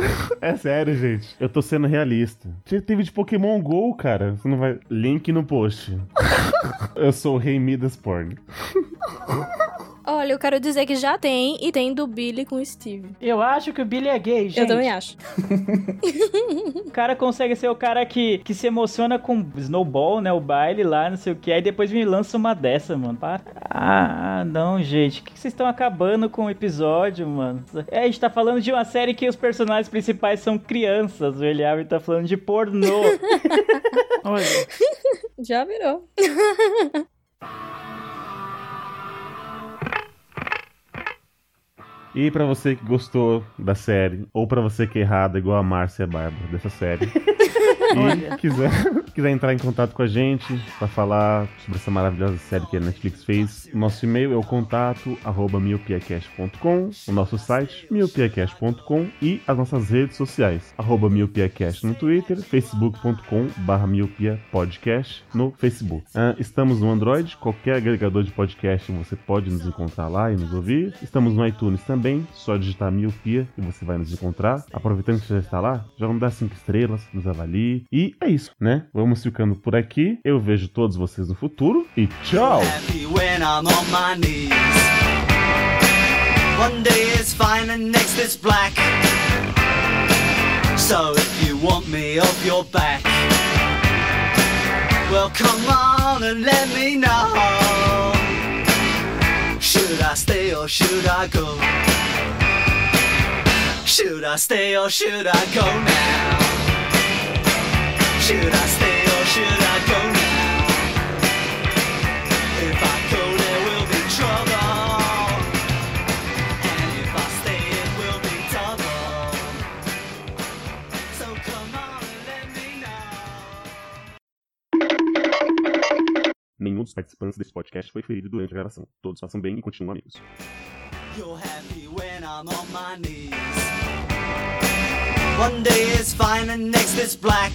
É sério, gente. Eu tô sendo realista. Já teve de Pokémon GO, cara. Você não vai. Link no post. Eu sou o Rei Midas Porn. Olha, eu quero dizer que já tem e tem do Billy com o Steve. Eu acho que o Billy é gay, gente. Eu também acho. O cara consegue ser o cara que, que se emociona com snowball, né? O baile lá, não sei o que. Aí depois me lança uma dessa, mano. Para. Ah, não, gente. O que que vocês estão acabando com o episódio, mano? É, a gente tá falando de uma série que os personagens principais são crianças. O Eliabe tá falando de pornô. Olha, Já virou. E pra você que gostou da série, ou pra você que é errado, igual a Márcia e a Bárbara dessa série, E quiser, quiser entrar em contato com a gente para falar sobre essa maravilhosa série que a Netflix fez, nosso e-mail é o contato arroba miopiacast.com, o nosso site miopiacast.com e as nossas redes sociais, arroba miopiacast no Twitter, facebook.com barra miopiapodcast no Facebook. Ah, estamos no Android, qualquer agregador de podcast você pode nos encontrar lá e nos ouvir. Estamos no iTunes também, só digitar miopia e você vai nos encontrar. Aproveitando que você já está lá, já vamos dar cinco estrelas, nos avalie. E é isso, né? Vamos ficando por aqui. Eu vejo todos vocês no futuro e tchau! One day it's fine and next it's black. So if you want me off your back, well come on and let me know. Should I stay or should I go? Should I stay or should I go now? Nenhum dos participantes desse podcast foi ferido durante a gravação. Todos façam bem e continuem amigos. You're happy when I'm on my knees. One day it's fine and next it's black.